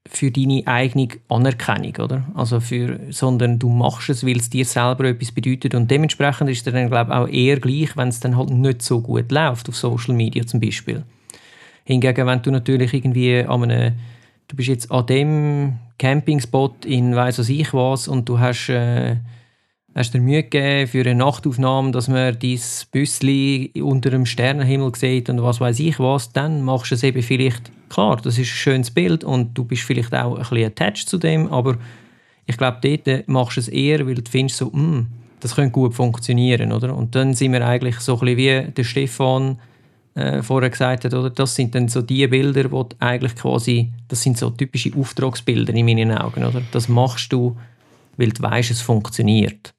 für deine eigene Anerkennung, oder? Also für, sondern du machst es, weil es dir selber etwas bedeutet und dementsprechend ist es dann, glaube ich, auch eher gleich, wenn es dann halt nicht so gut läuft, auf Social Media zum Beispiel. Hingegen, wenn du natürlich irgendwie an einem, du bist jetzt an dem Campingspot in weiss was ich was und du hast, äh, hast dir Mühe gegeben für eine Nachtaufnahme, dass man dein Büssli unter dem Sternenhimmel sieht und was weiß ich was, dann machst du es eben vielleicht, klar, das ist ein schönes Bild und du bist vielleicht auch ein bisschen attached zu dem, aber ich glaube, dort machst du es eher, weil du findest so, mm, das könnte gut funktionieren, oder? Und dann sind wir eigentlich so ein bisschen wie der Stefan äh, vorher gesagt hat, oder? das sind dann so die Bilder, die eigentlich quasi, das sind so typische Auftragsbilder in meinen Augen, oder? Das machst du, weil du weißt, es funktioniert.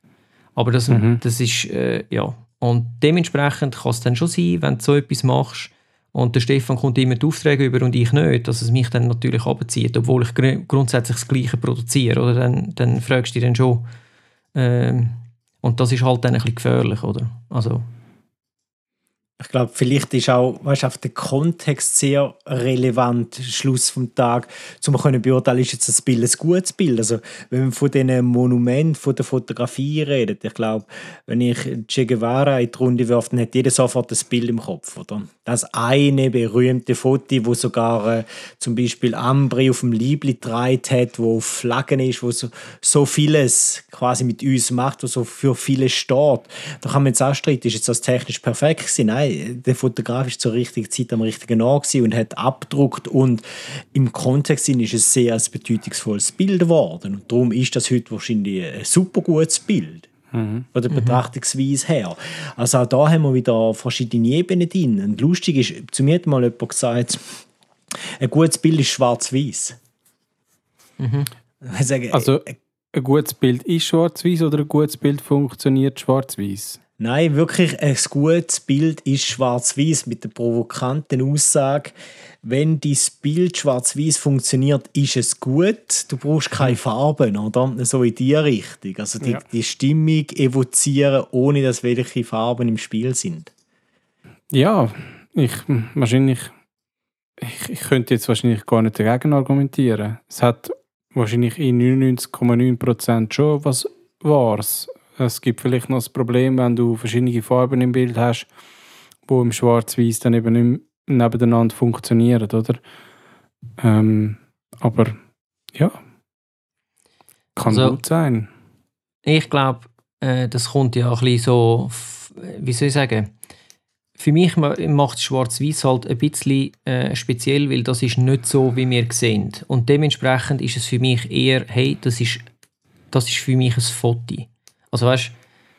Aber das, mhm. das ist, äh, ja. Und dementsprechend kann es dann schon sein, wenn du so etwas machst und der Stefan kommt immer die Aufträge über und ich nicht, dass es mich dann natürlich abzieht, obwohl ich gr grundsätzlich das Gleiche produziere, oder? Dann, dann fragst du dich dann schon, ähm, und das ist halt dann ein bisschen gefährlich, oder? Also, Ich glaube, vielleicht ist auch weißt, auf der Kontext sehr relevant, Schluss vom Tag, um zu beurteilen, ist jetzt das Bild ein gutes Bild. Also, wenn man von diesen Monumenten, von der Fotografie redet, ich glaube, wenn ich Che Guevara in die Runde werfe, dann hat jeder sofort das Bild im Kopf, oder? Das eine berühmte Foto, wo sogar äh, zum Beispiel Ambri auf dem Liebli getragen hat, wo Flaggen ist, wo so, so vieles quasi mit uns macht, wo so für viele steht. Da kann man jetzt auch ist jetzt das technisch perfekt gewesen? Nein, der Fotograf ist zur richtigen Zeit am richtigen Ort und hat abgedruckt und im Kontext ist es sehr ein bedeutungsvolles Bild geworden. Und darum ist das heute wahrscheinlich ein super gutes Bild. Mhm. Von der Betrachtungsweise her. Also auch da haben wir wieder verschiedene Ebenen drin. Und lustig ist, zu mir hat mal jemand gesagt, ein gutes Bild ist schwarz-weiß. Mhm. Also ein gutes Bild ist schwarz-weiß oder ein gutes Bild funktioniert schwarz-weiß? Nein, wirklich ein gutes Bild ist schwarz-weiß mit der provokanten Aussage, wenn dein Bild schwarz-weiß funktioniert, ist es gut. Du brauchst keine Farben, oder? So in die Richtung. Also die, ja. die Stimmung evozieren, ohne dass welche Farben im Spiel sind. Ja, ich wahrscheinlich. Ich, ich könnte jetzt wahrscheinlich gar nicht dagegen argumentieren. Es hat wahrscheinlich in 99,9% schon was Wahres. Es gibt vielleicht noch das Problem, wenn du verschiedene Farben im Bild hast, wo im Schwarz-Weiß dann eben nicht nebeneinander funktionieren, oder? Ähm, aber ja, kann also, gut sein. Ich glaube, äh, das kommt ja ein bisschen so, wie soll ich sagen, für mich macht Schwarz-Weiß halt ein bisschen äh, speziell, weil das ist nicht so, wie wir sehen. Und dementsprechend ist es für mich eher, hey, das ist, das ist für mich ein Foto. Also weißt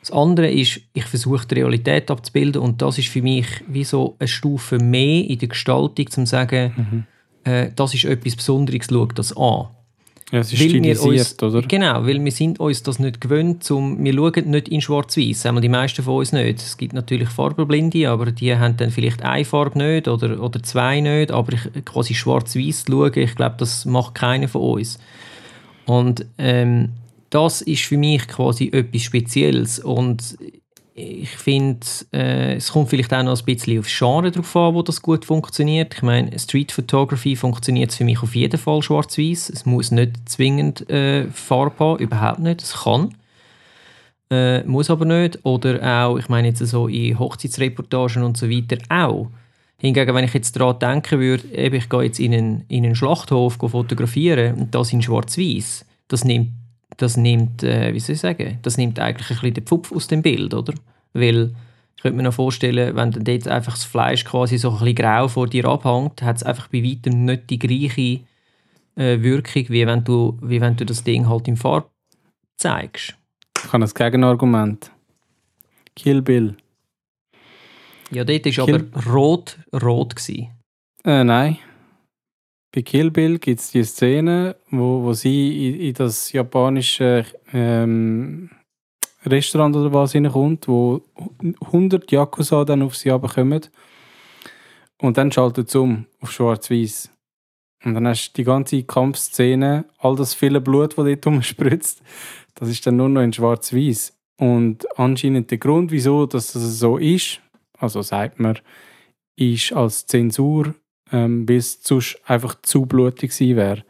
das andere ist, ich versuche die Realität abzubilden und das ist für mich wie so eine Stufe mehr in der Gestaltung, um zu sagen, mhm. äh, das ist etwas Besonderes, schau das an. Ja, es ist weil stilisiert, uns, oder? Genau, weil wir sind uns das nicht gewöhnt, zum, wir schauen nicht in schwarz-weiß, die meisten von uns nicht. Es gibt natürlich Farbenblinde, aber die haben dann vielleicht eine Farbe nicht oder, oder zwei nicht, aber ich, quasi schwarz-weiß schauen, ich glaube, das macht keiner von uns. Und ähm, das ist für mich quasi etwas Spezielles und ich finde, äh, es kommt vielleicht auch noch ein bisschen aufs Genre drauf an, wo das gut funktioniert. Ich meine, Street Photography funktioniert für mich auf jeden Fall schwarz-weiß. Es muss nicht zwingend äh, Farbe haben, überhaupt nicht. Es kann, äh, muss aber nicht. Oder auch, ich meine jetzt so in Hochzeitsreportagen und so weiter auch. Hingegen, wenn ich jetzt daran denken würde, eben, ich gehe jetzt in einen, in einen Schlachthof fotografieren und das in schwarz-weiß, das nimmt das nimmt, äh, wie soll ich sagen, das nimmt eigentlich ein bisschen den Pfupf aus dem Bild, oder? Weil ich könnte mir noch vorstellen, wenn dann dort einfach das Fleisch quasi so ein bisschen grau vor dir abhängt, hat es einfach bei weitem nicht die gleiche äh, Wirkung, wie wenn, du, wie wenn du das Ding halt in Farbe zeigst. Ich habe ein Gegenargument. Kill Bill. Ja, dort war aber rot, rot. Äh, nein. Bei Kill Bill gibt es die Szene, wo, wo sie in, in das japanische ähm, Restaurant oder was hineinkommt, wo 100 Yakuza dann auf sie kommen. Und dann schaltet es um auf schwarz-weiß. Und dann hast du die ganze Kampfszene, all das viele Blut, das dort umspritzt, das ist dann nur noch in schwarz-weiß. Und anscheinend der Grund, wieso dass das so ist, also sagt man, ist als Zensur ähm, weil es sonst einfach zu blutig gewesen wäre.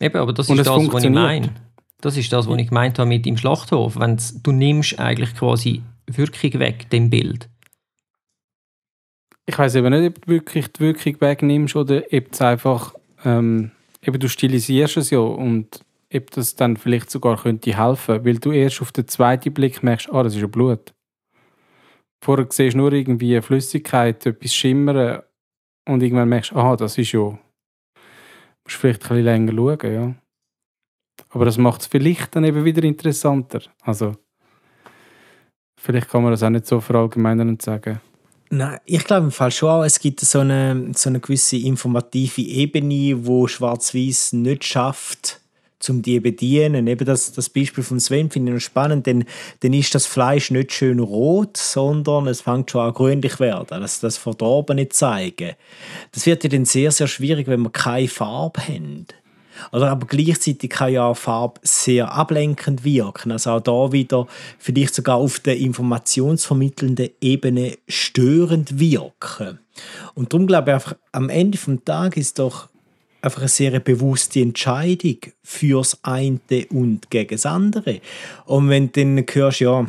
Eben, aber das ist das, was ich meine. Das ist das, was ich gemeint habe mit dem Schlachthof. Wenn du nimmst eigentlich quasi Wirkung weg, dem Bild. Ich weiß eben nicht, ob du wirklich die Wirkung wegnimmst oder ob es einfach, ähm, eben du stilisierst es ja und ob das dann vielleicht sogar könnte helfen, weil du erst auf den zweiten Blick merkst, ah, das ist ja Blut. Vorher siehst du nur irgendwie eine Flüssigkeit, etwas schimmern und irgendwann merkst du, aha, das ist ja. Du musst vielleicht ein bisschen länger schauen, ja. Aber das macht es vielleicht dann eben wieder interessanter. Also, vielleicht kann man das auch nicht so verallgemeinern sagen. Nein, ich glaube im Fall schon auch, es gibt so eine, so eine gewisse informative Ebene, wo Schwarz-Weiß nicht schafft, um die bedienen. Eben das, das Beispiel von Sven finde ich noch spannend, denn dann ist das Fleisch nicht schön rot, sondern es fängt schon an grünlich werden. Das, das Verdorbene zeigen. Das wird ja dann sehr, sehr schwierig, wenn wir keine Farbe haben. Oder aber gleichzeitig kann ja Farbe sehr ablenkend wirken. Also auch da wieder vielleicht sogar auf der informationsvermittelnden Ebene störend wirken. Und darum glaube ich einfach, am Ende des Tages ist doch einfach eine sehr bewusste Entscheidung fürs eine und gegen das andere. Und wenn du dann hörst, ja,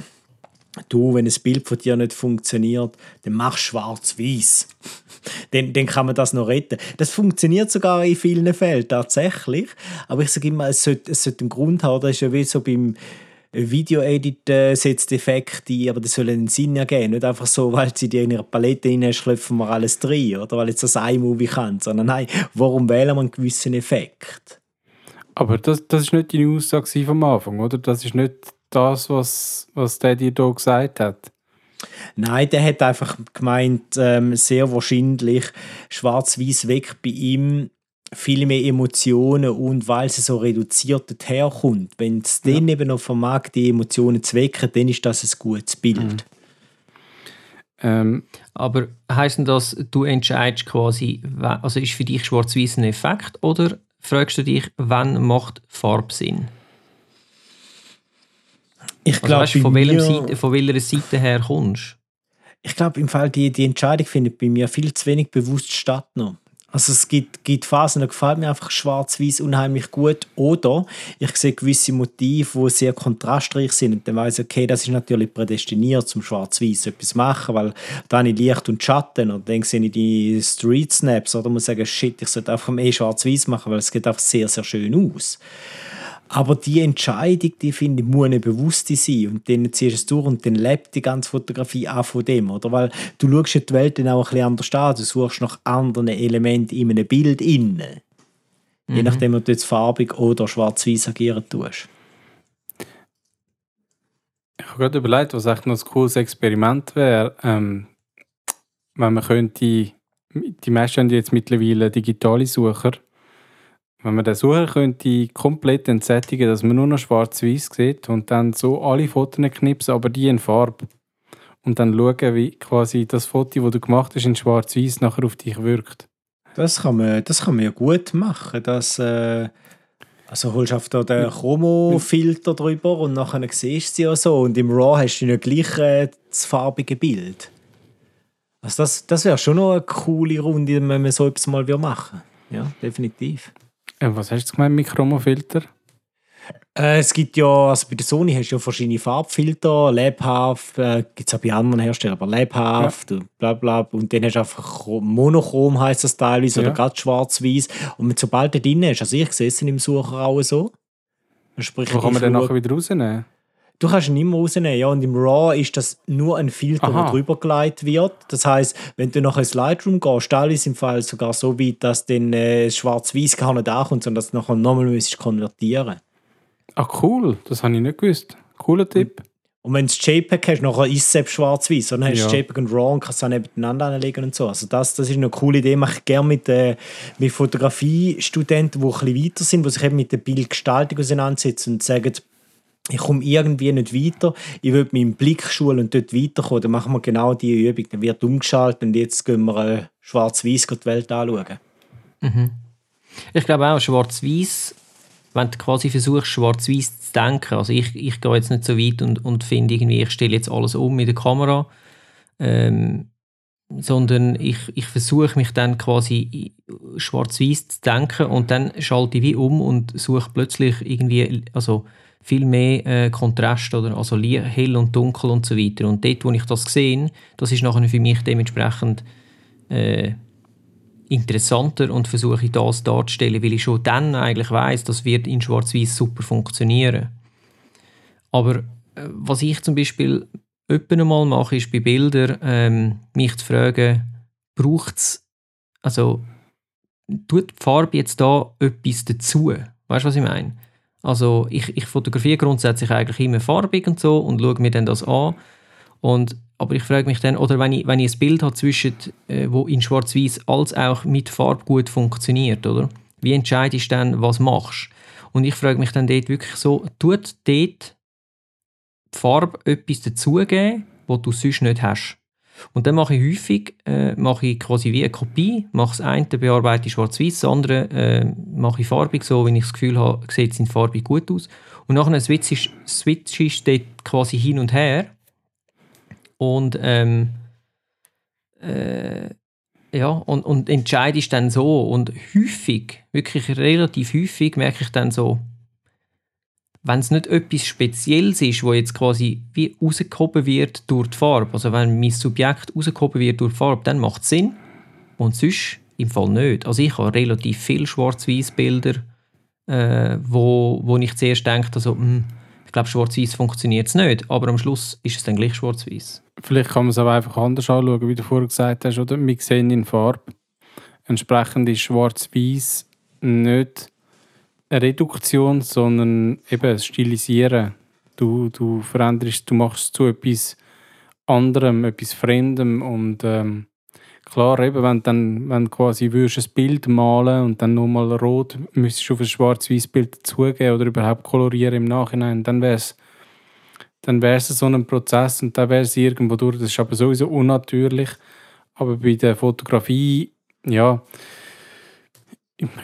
du, wenn ein Bild von dir nicht funktioniert, dann mach schwarz-weiß. dann, dann kann man das noch retten. Das funktioniert sogar in vielen Fällen tatsächlich. Aber ich sage immer, es sollte, es sollte einen Grund haben. Das ist ja wie so beim Video-Edit äh, setzt Effekte ein, aber das soll einen Sinn ergeben. Nicht einfach so, weil sie dir in ihre Palette rein klopfen wir alles drin, oder weil jetzt das iMovie kann, sondern nein, warum wählen wir einen gewissen Effekt? Aber das, das ist nicht deine Aussage vom Anfang, oder? Das ist nicht das, was, was der dir hier gesagt hat. Nein, der hat einfach gemeint, ähm, sehr wahrscheinlich schwarz-weiß weg bei ihm viel mehr Emotionen und weil es so reduziert herkommt. Wenn es ja. dann eben noch vermag, die Emotionen zu wecken, dann ist das ein gutes Bild. Mhm. Ähm, Aber heisst das, du entscheidest quasi, also ist für dich schwarz-weiß ein Effekt oder fragst du dich, wann macht Farbe Sinn? Ich also glaube, von, Seite, von welcher Seite her kommst Ich glaube, im Fall die, die Entscheidung findet bei mir viel zu wenig bewusst statt noch. Also es gibt, gibt Phasen, da gefällt mir einfach schwarz-weiß unheimlich gut. Oder ich sehe gewisse Motive, die sehr kontrastreich sind. Und dann weiß ich, okay, das ist natürlich prädestiniert zum schwarz-weiß etwas machen, weil da habe ich Licht und Schatten. Und dann sehe ich die Street Snaps. Oder muss sagen, shit, ich sollte einfach mehr schwarz-weiß machen, weil es geht einfach sehr, sehr schön aus. Aber die Entscheidung, die finde ich, muss eine bewusste sein. Und dann ziehst du es durch und dann lebt die ganze Fotografie auch von dem, oder? Weil du schaust die Welt dann auch ein bisschen anders an. Du suchst nach anderen Elementen in einem Bild innen. Mhm. Je nachdem, ob du jetzt farbig oder schwarz-weiß agieren tust. Ich habe gerade überlegt, was echt noch ein cooles Experiment wäre, ähm, wenn man könnte, die meisten haben jetzt mittlerweile digitale Sucher, wenn man den Sucher könnte komplett entsättigen, dass man nur noch schwarz-weiß sieht und dann so alle Fotos knipsen, aber die in Farbe. Und dann schauen, wie quasi das Foto, das du gemacht hast, in schwarz-weiß nachher auf dich wirkt. Das kann man, das kann man ja gut machen. Das, äh, also holst du auf den Chromo-Filter drüber und nachher siehst du sie ja so. Und im RAW hast du ja gleich äh, das farbige Bild. Also das, das wäre schon noch eine coole Runde, wenn man so etwas mal machen Ja, definitiv. Äh, was hast du gemeint mit Chromofilter? Äh, es gibt ja, also bei der Sony hast du ja verschiedene Farbfilter, lebhaft, äh, gibt es auch bei anderen Herstellern, aber lebhaft ja. und bla bla. Und dann hast du einfach monochrom, heißt das teilweise, ja. oder ganz schwarz-weiß. Und sobald du drin hast, also ich sehe es im Sucher auch so. Sprich, Wo kann man den nachher wieder rausnehmen? Du kannst ihn immer rausnehmen, ja. Und im RAW ist das nur ein Filter, Aha. der drüber geleitet wird. Das heißt, wenn du nachher ins Lightroom gehst, da ist im Fall sogar so weit, dass dann äh, schwarz-weiß gar nicht ankommt, sondern dass du nachher nochmal müsstest konvertieren Ach cool, das habe ich nicht gewusst. Cooler Tipp. Und wenn du das JPEG hast, nachher ist es selbst schwarz-weiß. Dann hast du ja. JPEG und RAW und kannst es auch nebeneinander anlegen und so. Also das, das ist eine coole Idee. Mache ich gerne mit, äh, mit Fotografiestudenten, die ein bisschen weiter sind, die sich eben mit der Bildgestaltung auseinandersetzen und sagen, ich komme irgendwie nicht weiter, ich will meinen Blick schulen und dort weiterkommen, dann machen wir genau diese Übung. Dann wird umgeschaltet und jetzt gehen wir äh, schwarz-weiß die Welt anschauen. Mhm. Ich glaube auch, schwarz-weiß, wenn du quasi versuchst, schwarz-weiß zu denken, also ich, ich gehe jetzt nicht so weit und, und finde irgendwie, ich stelle jetzt alles um mit der Kamera, ähm, sondern ich, ich versuche mich dann quasi schwarz-weiß zu denken und dann schalte ich wie um und suche plötzlich irgendwie, also viel mehr äh, Kontrast, oder? also hell und dunkel und so weiter. Und dort, wo ich das sehe, das ist nachher für mich dementsprechend äh, interessanter und versuche ich das darzustellen, weil ich schon dann eigentlich weiß, das wird in Schwarz-Weiß super funktionieren. Aber äh, was ich zum Beispiel öppen mal mache, ist bei Bildern ähm, mich zu fragen, braucht es, also tut die Farbe jetzt da etwas dazu? Weißt du, was ich meine? Also ich, ich fotografiere grundsätzlich eigentlich immer farbig und so und schaue mir dann das an. Und, aber ich frage mich dann, oder wenn ich, wenn ich ein Bild habe zwischen, äh, wo in Schwarz-Weiß als auch mit Farbe gut funktioniert, oder? Wie entscheidest du dann, was machst? Und ich frage mich dann dort wirklich so, tut dort die Farbe etwas dazugeben, was du sonst nicht hast? Und dann mache ich häufig äh, mache ich quasi wie eine Kopie, mache das eine bearbeite ich schwarz-weiß, das andere äh, mache ich farbig, so wenn ich das Gefühl habe, sieht es in farbig gut aus. Und nachher switch ich, switch ich dort quasi hin und her. Und ähm, äh, ja, und, und entscheide ich dann so. Und häufig, wirklich relativ häufig, merke ich dann so, wenn es nicht etwas Spezielles ist, wo jetzt quasi wie rausgehoben wird durch die Farbe, also wenn mein Subjekt rausgehoben wird durch die Farbe, dann macht es Sinn und sonst im Fall nicht. Also ich habe relativ viele Schwarz-Weiß-Bilder, äh, wo, wo ich zuerst denke, also, mh, hm, ich glaube, Schwarz-Weiß funktioniert es nicht, aber am Schluss ist es dann gleich Schwarz-Weiß. Vielleicht kann man es aber einfach anders anschauen, wie du vorher gesagt hast, oder? Wir sehen in Farbe. Entsprechend ist Schwarz-Weiß nicht Reduktion, sondern eben Stilisieren. Du, du veränderst, du machst zu etwas anderem, etwas Fremdem und ähm, klar, eben, wenn dann wenn quasi würdest ein Bild malen und dann nochmal rot müsstest du auf ein schwarz-weiß Bild dazugeben oder überhaupt kolorieren im Nachhinein, dann wäre es dann wäre es so ein Prozess und dann wäre es irgendwo durch. Das ist aber sowieso unnatürlich. Aber bei der Fotografie, ja,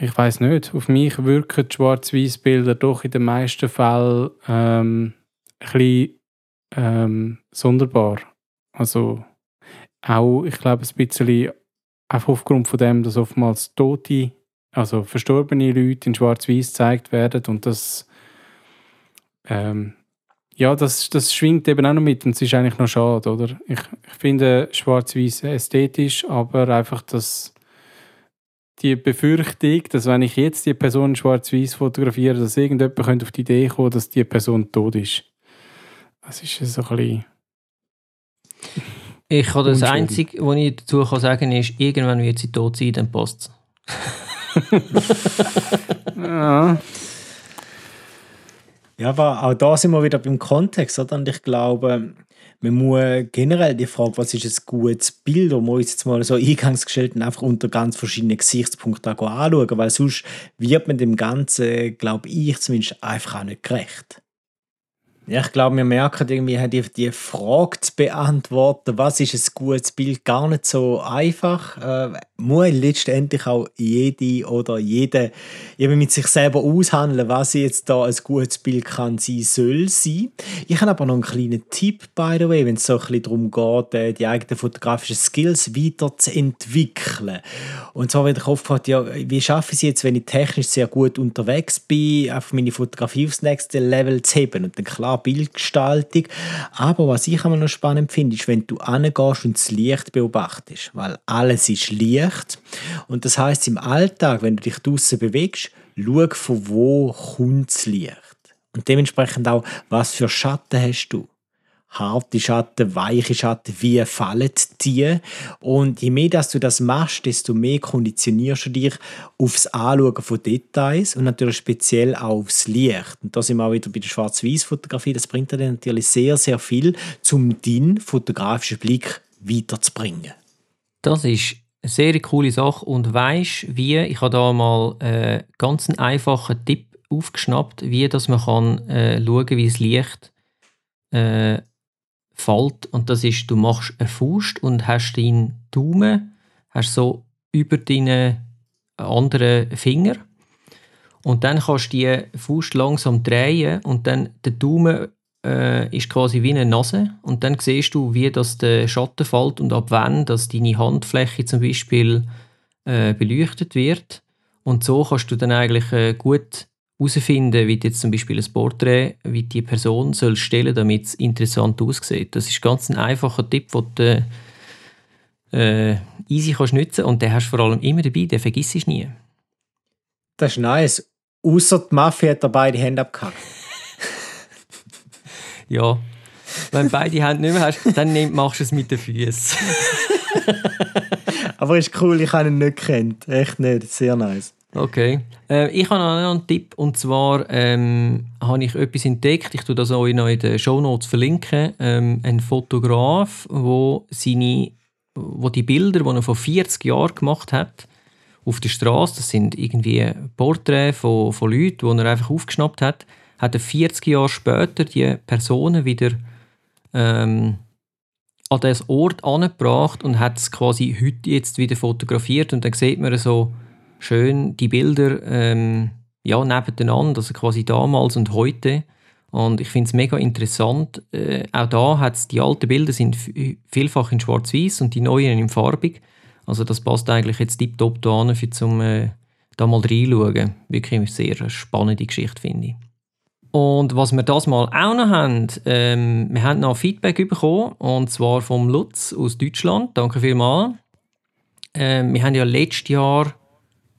ich weiß nicht, auf mich wirken die Schwarz-Weiß-Bilder doch in den meisten Fällen ähm, ein bisschen ähm, sonderbar. Also auch, ich glaube, ein bisschen einfach aufgrund von dem, dass oftmals tote, also verstorbene Leute in Schwarz-Weiß gezeigt werden und das ähm, ja, das, das schwingt eben auch noch mit und es ist eigentlich noch schade, oder? Ich, ich finde Schwarz-Weiß ästhetisch, aber einfach das die Befürchtung, dass wenn ich jetzt die Person schwarz-weiß fotografiere, dass irgendjemand auf die Idee kommen dass die Person tot ist. Das ist so ein bisschen. Ich kann das Einzige, was ich dazu kann sagen kann, ist, irgendwann wird sie tot sein, dann passt ja. Ja, aber auch da sind wir wieder beim Kontext, oder? Und ich glaube, man muss generell die Frage, was ist ein gutes Bild, wo wir uns jetzt mal so eingangs gestellt haben, einfach unter ganz verschiedenen Gesichtspunkten anschauen, weil sonst wird man dem Ganzen, glaube ich zumindest, einfach auch nicht gerecht. Ja, ich glaube, wir merken irgendwie, die, die Frage zu beantworten, was ist ein gutes Bild, gar nicht so einfach. Äh, muss letztendlich auch jede oder jede eben mit sich selber aushandeln, was jetzt da ein gutes Bild kann sein soll sein. Ich habe aber noch einen kleinen Tipp, by the way, wenn es so ein bisschen darum geht, äh, die eigenen fotografischen Skills weiterzuentwickeln. Und zwar werde ich oft gefragt, ja, wie schaffe ich es jetzt, wenn ich technisch sehr gut unterwegs bin, einfach meine Fotografie aufs nächste Level zu heben? Und dann klar, Bildgestaltung. Aber was ich immer noch spannend finde, ist, wenn du angehst und das Licht beobachtest, weil alles ist Licht. Und das heißt im Alltag, wenn du dich draußen bewegst, schau, von wo kommt das Licht. Und dementsprechend auch, was für Schatten hast du harte Schatten, weiche Schatten, wie fallen die? Und je mehr dass du das machst, desto mehr konditionierst du dich aufs Anschauen von Details und natürlich speziell auch aufs Licht. Und da sind wir auch wieder bei der Schwarz-Weiß-Fotografie. Das bringt dir natürlich sehr, sehr viel, um deinen fotografischen Blick weiterzubringen. Das ist eine sehr coole Sache und weißt wie, ich habe da mal einen ganz einfachen Tipp aufgeschnappt, wie dass man kann, äh, schauen kann, wie das Licht äh, fällt. Und das ist, du machst eine Faust und hast deinen Daumen hast so über deinen anderen Finger. Und dann kannst du die Faust langsam drehen und dann der Daumen äh, ist quasi wie eine Nase. Und dann siehst du, wie das der Schatten fällt und ab wann dass deine Handfläche zum Beispiel äh, beleuchtet wird. Und so kannst du dann eigentlich äh, gut herausfinden, wie jetzt zum Beispiel ein Porträt, wie die Person soll stellen, damit es interessant aussieht. Das ist ganz ein einfacher Tipp, den du äh, easy kannst nutzen und den hast du vor allem immer dabei, den vergisst du nie. Das ist nice. Außer die Mafia hat da beide Hände abgehackt. ja. Wenn du beide Hände nicht mehr hast, dann machst du es mit den Füßen. Aber ist cool, ich habe ihn nicht kennt. Echt nicht. Sehr nice. Okay. Äh, ich habe noch einen Tipp und zwar ähm, habe ich etwas entdeckt. Ich tue das euch noch in den Show Notes verlinken. Ähm, ein Fotograf, wo seine, wo die Bilder, die er vor 40 Jahren gemacht hat, auf der Straße, das sind irgendwie Porträts von, von Leuten, die er einfach aufgeschnappt hat, hat er 40 Jahre später die Personen wieder ähm, an diesen Ort angebracht und hat es quasi heute jetzt wieder fotografiert und dann sieht man so schön die Bilder ähm, ja, nebeneinander, also quasi damals und heute. Und ich finde es mega interessant. Äh, auch da hat die alten Bilder sind vielfach in Schwarz-Weiß und die neuen in farbig. Also das passt eigentlich jetzt tiptop da an, für zum äh, da mal reinschauen. Wirklich eine sehr spannende Geschichte, finde ich. Und was wir das mal auch noch haben, ähm, wir haben noch Feedback bekommen, und zwar vom Lutz aus Deutschland. Danke vielmals. Ähm, wir haben ja letztes Jahr,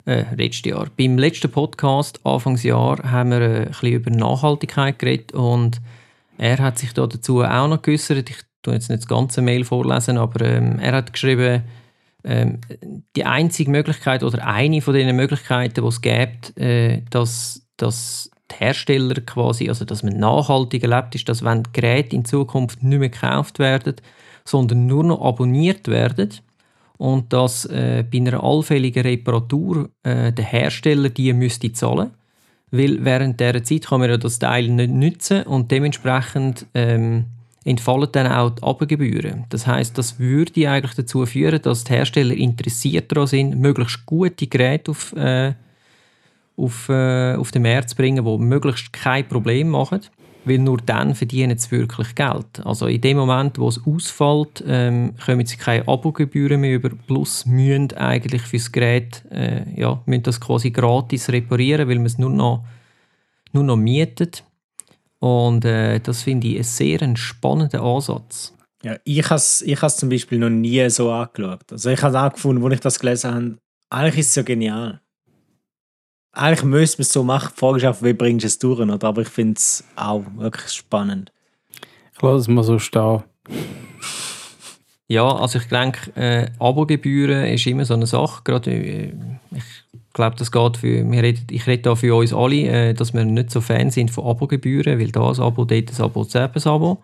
äh, letztes Jahr, beim letzten Podcast, Anfangsjahr, haben wir äh, ein bisschen über Nachhaltigkeit geredet und er hat sich da dazu auch noch geäußert. Ich tue jetzt nicht das ganze Mail vorlesen, aber ähm, er hat geschrieben, ähm, die einzige Möglichkeit oder eine von den Möglichkeiten, die es gibt, äh, dass, dass die Hersteller quasi, also dass man nachhaltig erlebt, ist, dass wenn die Geräte in Zukunft nicht mehr gekauft werden, sondern nur noch abonniert werden und dass äh, bei einer allfälligen Reparatur äh, der Hersteller die müsste zahlen weil während dieser Zeit kann man ja das Teil nicht nutzen und dementsprechend ähm, entfallen dann auch die Abgebühren. Das heißt, das würde eigentlich dazu führen, dass die Hersteller interessiert daran sind, möglichst gute Geräte auf, äh, auf, äh, auf den Markt zu bringen, die möglichst kein Problem machen, weil nur dann verdienen sie wirklich Geld. Also in dem Moment, wo es ausfällt, ähm, kommen sie keine Abogebühren mehr über, plus müssen eigentlich für das Gerät äh, ja, müssen das quasi gratis reparieren, weil man es nur noch, nur noch mietet und äh, das finde ich einen sehr spannenden Ansatz. Ja, ich habe es ich zum Beispiel noch nie so angeschaut. Also ich habe auch gefunden, als ich das gelesen habe, eigentlich ist es ja genial. Eigentlich müsste man es so machen. Die Frage ist auch, wie bringst du es durch? Oder? Aber ich finde es auch wirklich spannend. Ich lasse es mal so stehen. Ja, also ich denke, äh, Abogebühren ist immer so eine Sache. Gerade, äh, ich glaube, das geht für, wir reden, ich rede da für uns alle, äh, dass wir nicht so Fan sind von Abogebühren, weil da ein Abo, dort ein Abo, ein Abo.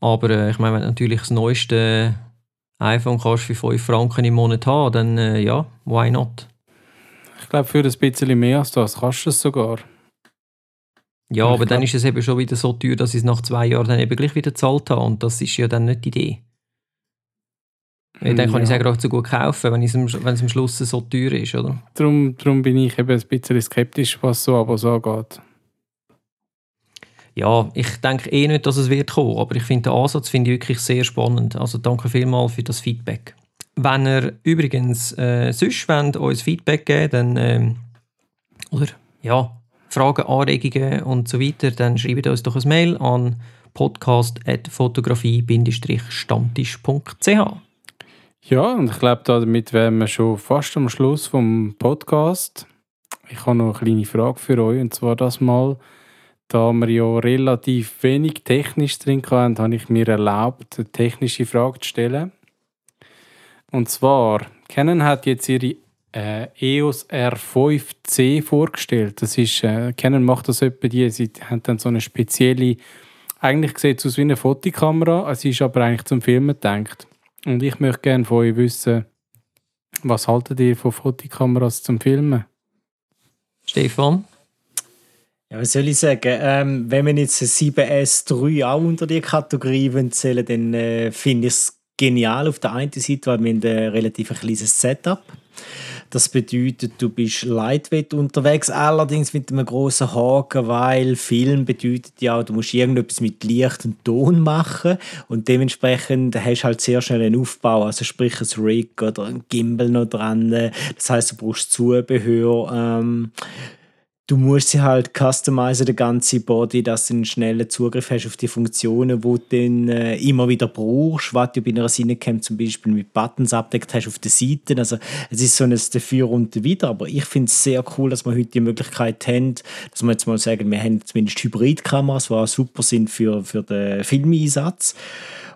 Aber äh, ich meine, wenn du natürlich das neueste iPhone kannst für 5 Franken im Monat haben, dann äh, ja, why not? Ich glaube, für ein bisschen mehr als das kannst du es sogar. Ja, aber dann ist es eben schon wieder so teuer, dass ich es nach zwei Jahren dann eben gleich wieder gezahlt habe und das ist ja dann nicht die Idee. Dann kann ja. ich es auch so gut kaufen, wenn, wenn es am Schluss so teuer ist, oder? Darum, darum bin ich eben ein bisschen skeptisch, was so Abos angeht. Ja, ich denke eh nicht, dass es wird kommen, aber ich finde den Ansatz finde ich wirklich sehr spannend. Also danke vielmals für das Feedback. Wenn ihr übrigens äh, sonst wollt, uns Feedback geben dann ähm, oder ja, Fragen, Anregungen und so weiter, dann schreibt uns doch ein Mail an podcast.fotografie-stammtisch.ch ja, und ich glaube, damit wären wir schon fast am Schluss vom Podcast. Ich habe noch eine kleine Frage für euch, und zwar das mal, da wir ja relativ wenig technisch drin hatten, habe ich mir erlaubt, eine technische Frage zu stellen. Und zwar, Canon hat jetzt ihre äh, EOS R5C vorgestellt. Das ist, äh, Canon macht das etwa die, sie haben dann so eine spezielle, eigentlich sieht es aus wie eine Fotokamera, es ist aber eigentlich zum Filmen gedacht. Und ich möchte gerne von euch wissen, was haltet ihr von Fotokameras zum Filmen? Stefan? Ja, was soll ich sagen? Ähm, wenn man jetzt ein 7S3 auch unter die Kategorie zählen dann äh, finde ich es genial auf der einen Seite, weil wir ein relativ kleines Setup das bedeutet, du bist lightweight unterwegs, allerdings mit einem großen Haken, weil Film bedeutet ja, du musst irgendetwas mit Licht und Ton machen und dementsprechend hast du halt sehr schnell einen Aufbau, also sprich ein Rig oder ein Gimbal noch dran. Das heißt, du brauchst Zubehör. Ähm, du musst sie halt customizen, der ganze Body, dass du einen schnellen Zugriff hast auf die Funktionen, die du dann äh, immer wieder brauchst, was du bei einer Cinecam zum Beispiel mit Buttons abdeckt hast auf den Seiten. Also es ist so ein Dafür und Wieder, aber ich finde es sehr cool, dass wir heute die Möglichkeit haben, dass wir jetzt mal sagen, wir haben zumindest Hybridkameras, die auch super sind für, für den Filmeinsatz.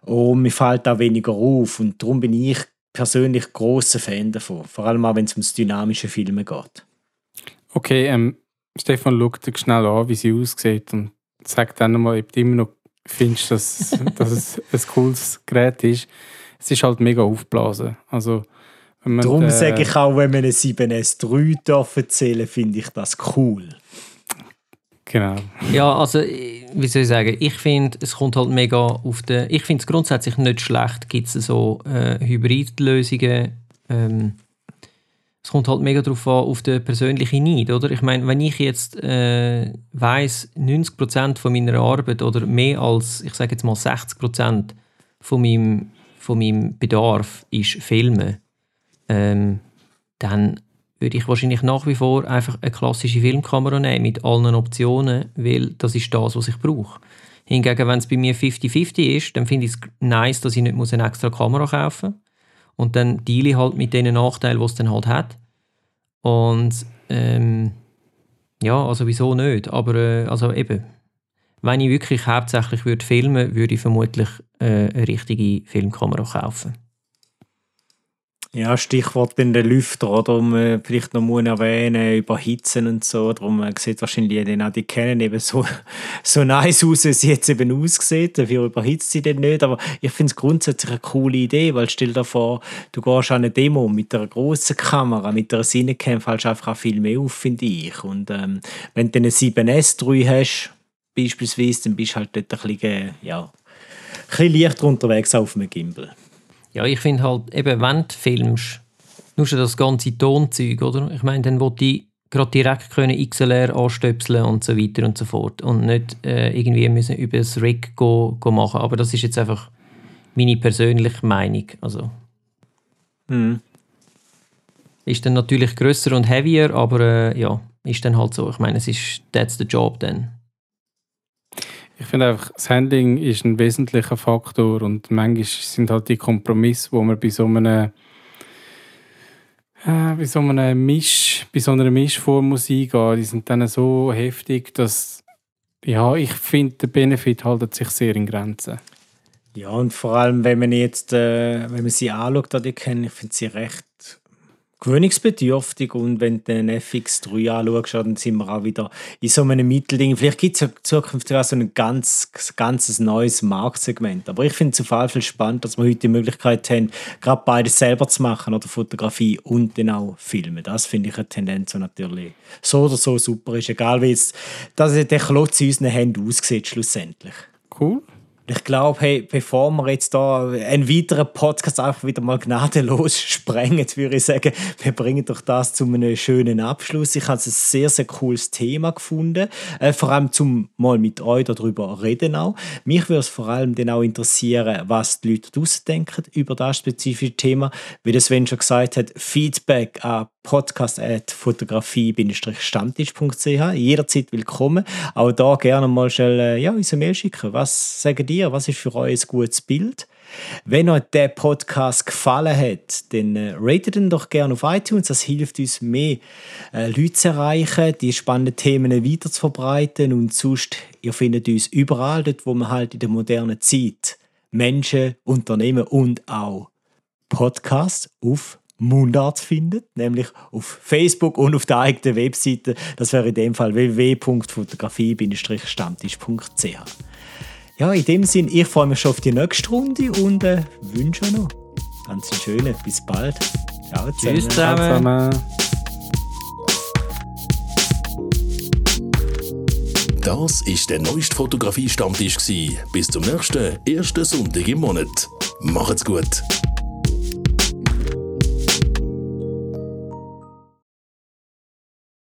Und mir fällt auch weniger auf. Und darum bin ich persönlich großer Fan davon, vor allem auch wenn es um das dynamische Filmen geht. Okay, ähm, Stefan schaut dir schnell an, wie sie aussieht und sagt dann nochmal, ob du immer noch findest, dass, dass es ein cooles Gerät ist. Es ist halt mega aufgeblasen. Also, wenn man, Darum äh, sage ich auch, wenn man eine 7S3 erzählen finde ich das cool. Genau. Ja, also wie soll ich sagen, ich finde, es kommt halt mega auf den, ich finde es grundsätzlich nicht schlecht, gibt es so äh, Hybridlösungen, ähm, es kommt halt mega darauf an, auf den persönlichen Need, oder? Ich meine, wenn ich jetzt äh, weiss, 90% von meiner Arbeit oder mehr als, ich sage jetzt mal 60% von meinem, von meinem Bedarf ist Filmen, ähm, dann würde ich wahrscheinlich nach wie vor einfach eine klassische Filmkamera nehmen mit allen Optionen, weil das ist das, was ich brauche. Hingegen, wenn es bei mir 50-50 ist, dann finde ich es nice, dass ich nicht eine extra Kamera kaufen muss. Und dann deale ich halt mit den Nachteilen, die es dann halt hat. Und ähm, ja, also wieso nicht? Aber äh, also eben, wenn ich wirklich hauptsächlich würde filmen, würde ich vermutlich äh, eine richtige Filmkamera kaufen. Ja, Stichwort in den Lüfter, oder? Um äh, vielleicht noch mal erwähnen, überhitzen und so. Darum man sieht wahrscheinlich auch, die kennen eben so, so nice aus, wie sie jetzt eben aussieht. Dafür überhitzt sie den nicht. Aber ich finde es grundsätzlich eine coole Idee, weil stell dir vor, du gehst an eine Demo mit einer großen Kamera, mit einer Cinecam, fallst einfach auch viel mehr auf, finde ich. Und ähm, wenn du einen 7S 3 hast, beispielsweise, dann bist du halt dort ein bisschen, ja, ein bisschen leichter unterwegs auf einem Gimbal. Ja, ich finde halt, eben, wenn du filmst, nur schon das ganze Tonzeug, oder? Ich meine, dann wollte ich gerade direkt können XLR anstöpseln und so weiter und so fort und nicht äh, irgendwie müssen über das Rig go, go machen. Aber das ist jetzt einfach meine persönliche Meinung. Also, Mhm. ist dann natürlich grösser und heavier, aber äh, ja, ist dann halt so. Ich meine, es ist that's the job dann. Ich finde einfach, das Handling ist ein wesentlicher Faktor und manchmal sind halt die Kompromisse, wo man bei so einem äh, bei so einem Misch, bei so einer Mischform muss eingehen, die sind dann so heftig, dass ja, ich finde, der Benefit haltet sich sehr in Grenzen. Ja, und vor allem, wenn man jetzt, äh, wenn man sie anschaut, die kennen, ich finde sie recht gewöhnungsbedürftig und wenn du den FX3 anschaust, dann sind wir auch wieder in so einem Mittelding. Vielleicht gibt es ja zukünftig auch so ein ganz, ganzes neues Marktsegment. Aber ich finde es auf jeden Fall spannend, dass wir heute die Möglichkeit haben, gerade beides selber zu machen, oder Fotografie und dann auch Filmen. Das finde ich eine Tendenz, die natürlich so oder so super ist, egal wie jetzt, dass der Klotz in unseren Händen aussieht schlussendlich. Cool. Ich glaube, hey, bevor wir jetzt da einen weiteren Podcast einfach wieder mal gnadenlos sprengen, würde ich sagen, wir bringen doch das zu einem schönen Abschluss. Ich habe es ein sehr, sehr cooles Thema gefunden. Äh, vor allem zum mal mit euch darüber reden auch. Mich würde es vor allem dann auch interessieren, was die Leute draussen denken über das spezifische Thema. Wie das Sven schon gesagt hat, Feedback an podcast.fotografie-stammtisch.ch. Jederzeit willkommen. Auch da gerne mal schnell äh, ja, uns eine Mail schicken. Was sagt ihr? Was ist für euch ein gutes Bild? Wenn euch der Podcast gefallen hat, dann äh, ratet ihn doch gerne auf iTunes. Das hilft uns, mehr äh, Leute zu erreichen, die spannenden Themen weiter zu verbreiten. Und sonst, ihr findet uns überall dort, wo man halt in der modernen Zeit Menschen, Unternehmen und auch Podcasts auf Mundart findet, nämlich auf Facebook und auf der eigenen Webseite. Das wäre in dem Fall www.fotografie-stammtisch.ch. Ja, in dem Sinn, ich freue mich schon auf die nächste Runde und äh, wünsche noch ganz einen schönen, bis bald. Ciao Tschüss Ciao zusammen. zusammen. Das ist der neueste Fotografie-Stammtisch. gsi. Bis zum nächsten ersten Sonntag im Monat. Macht's gut.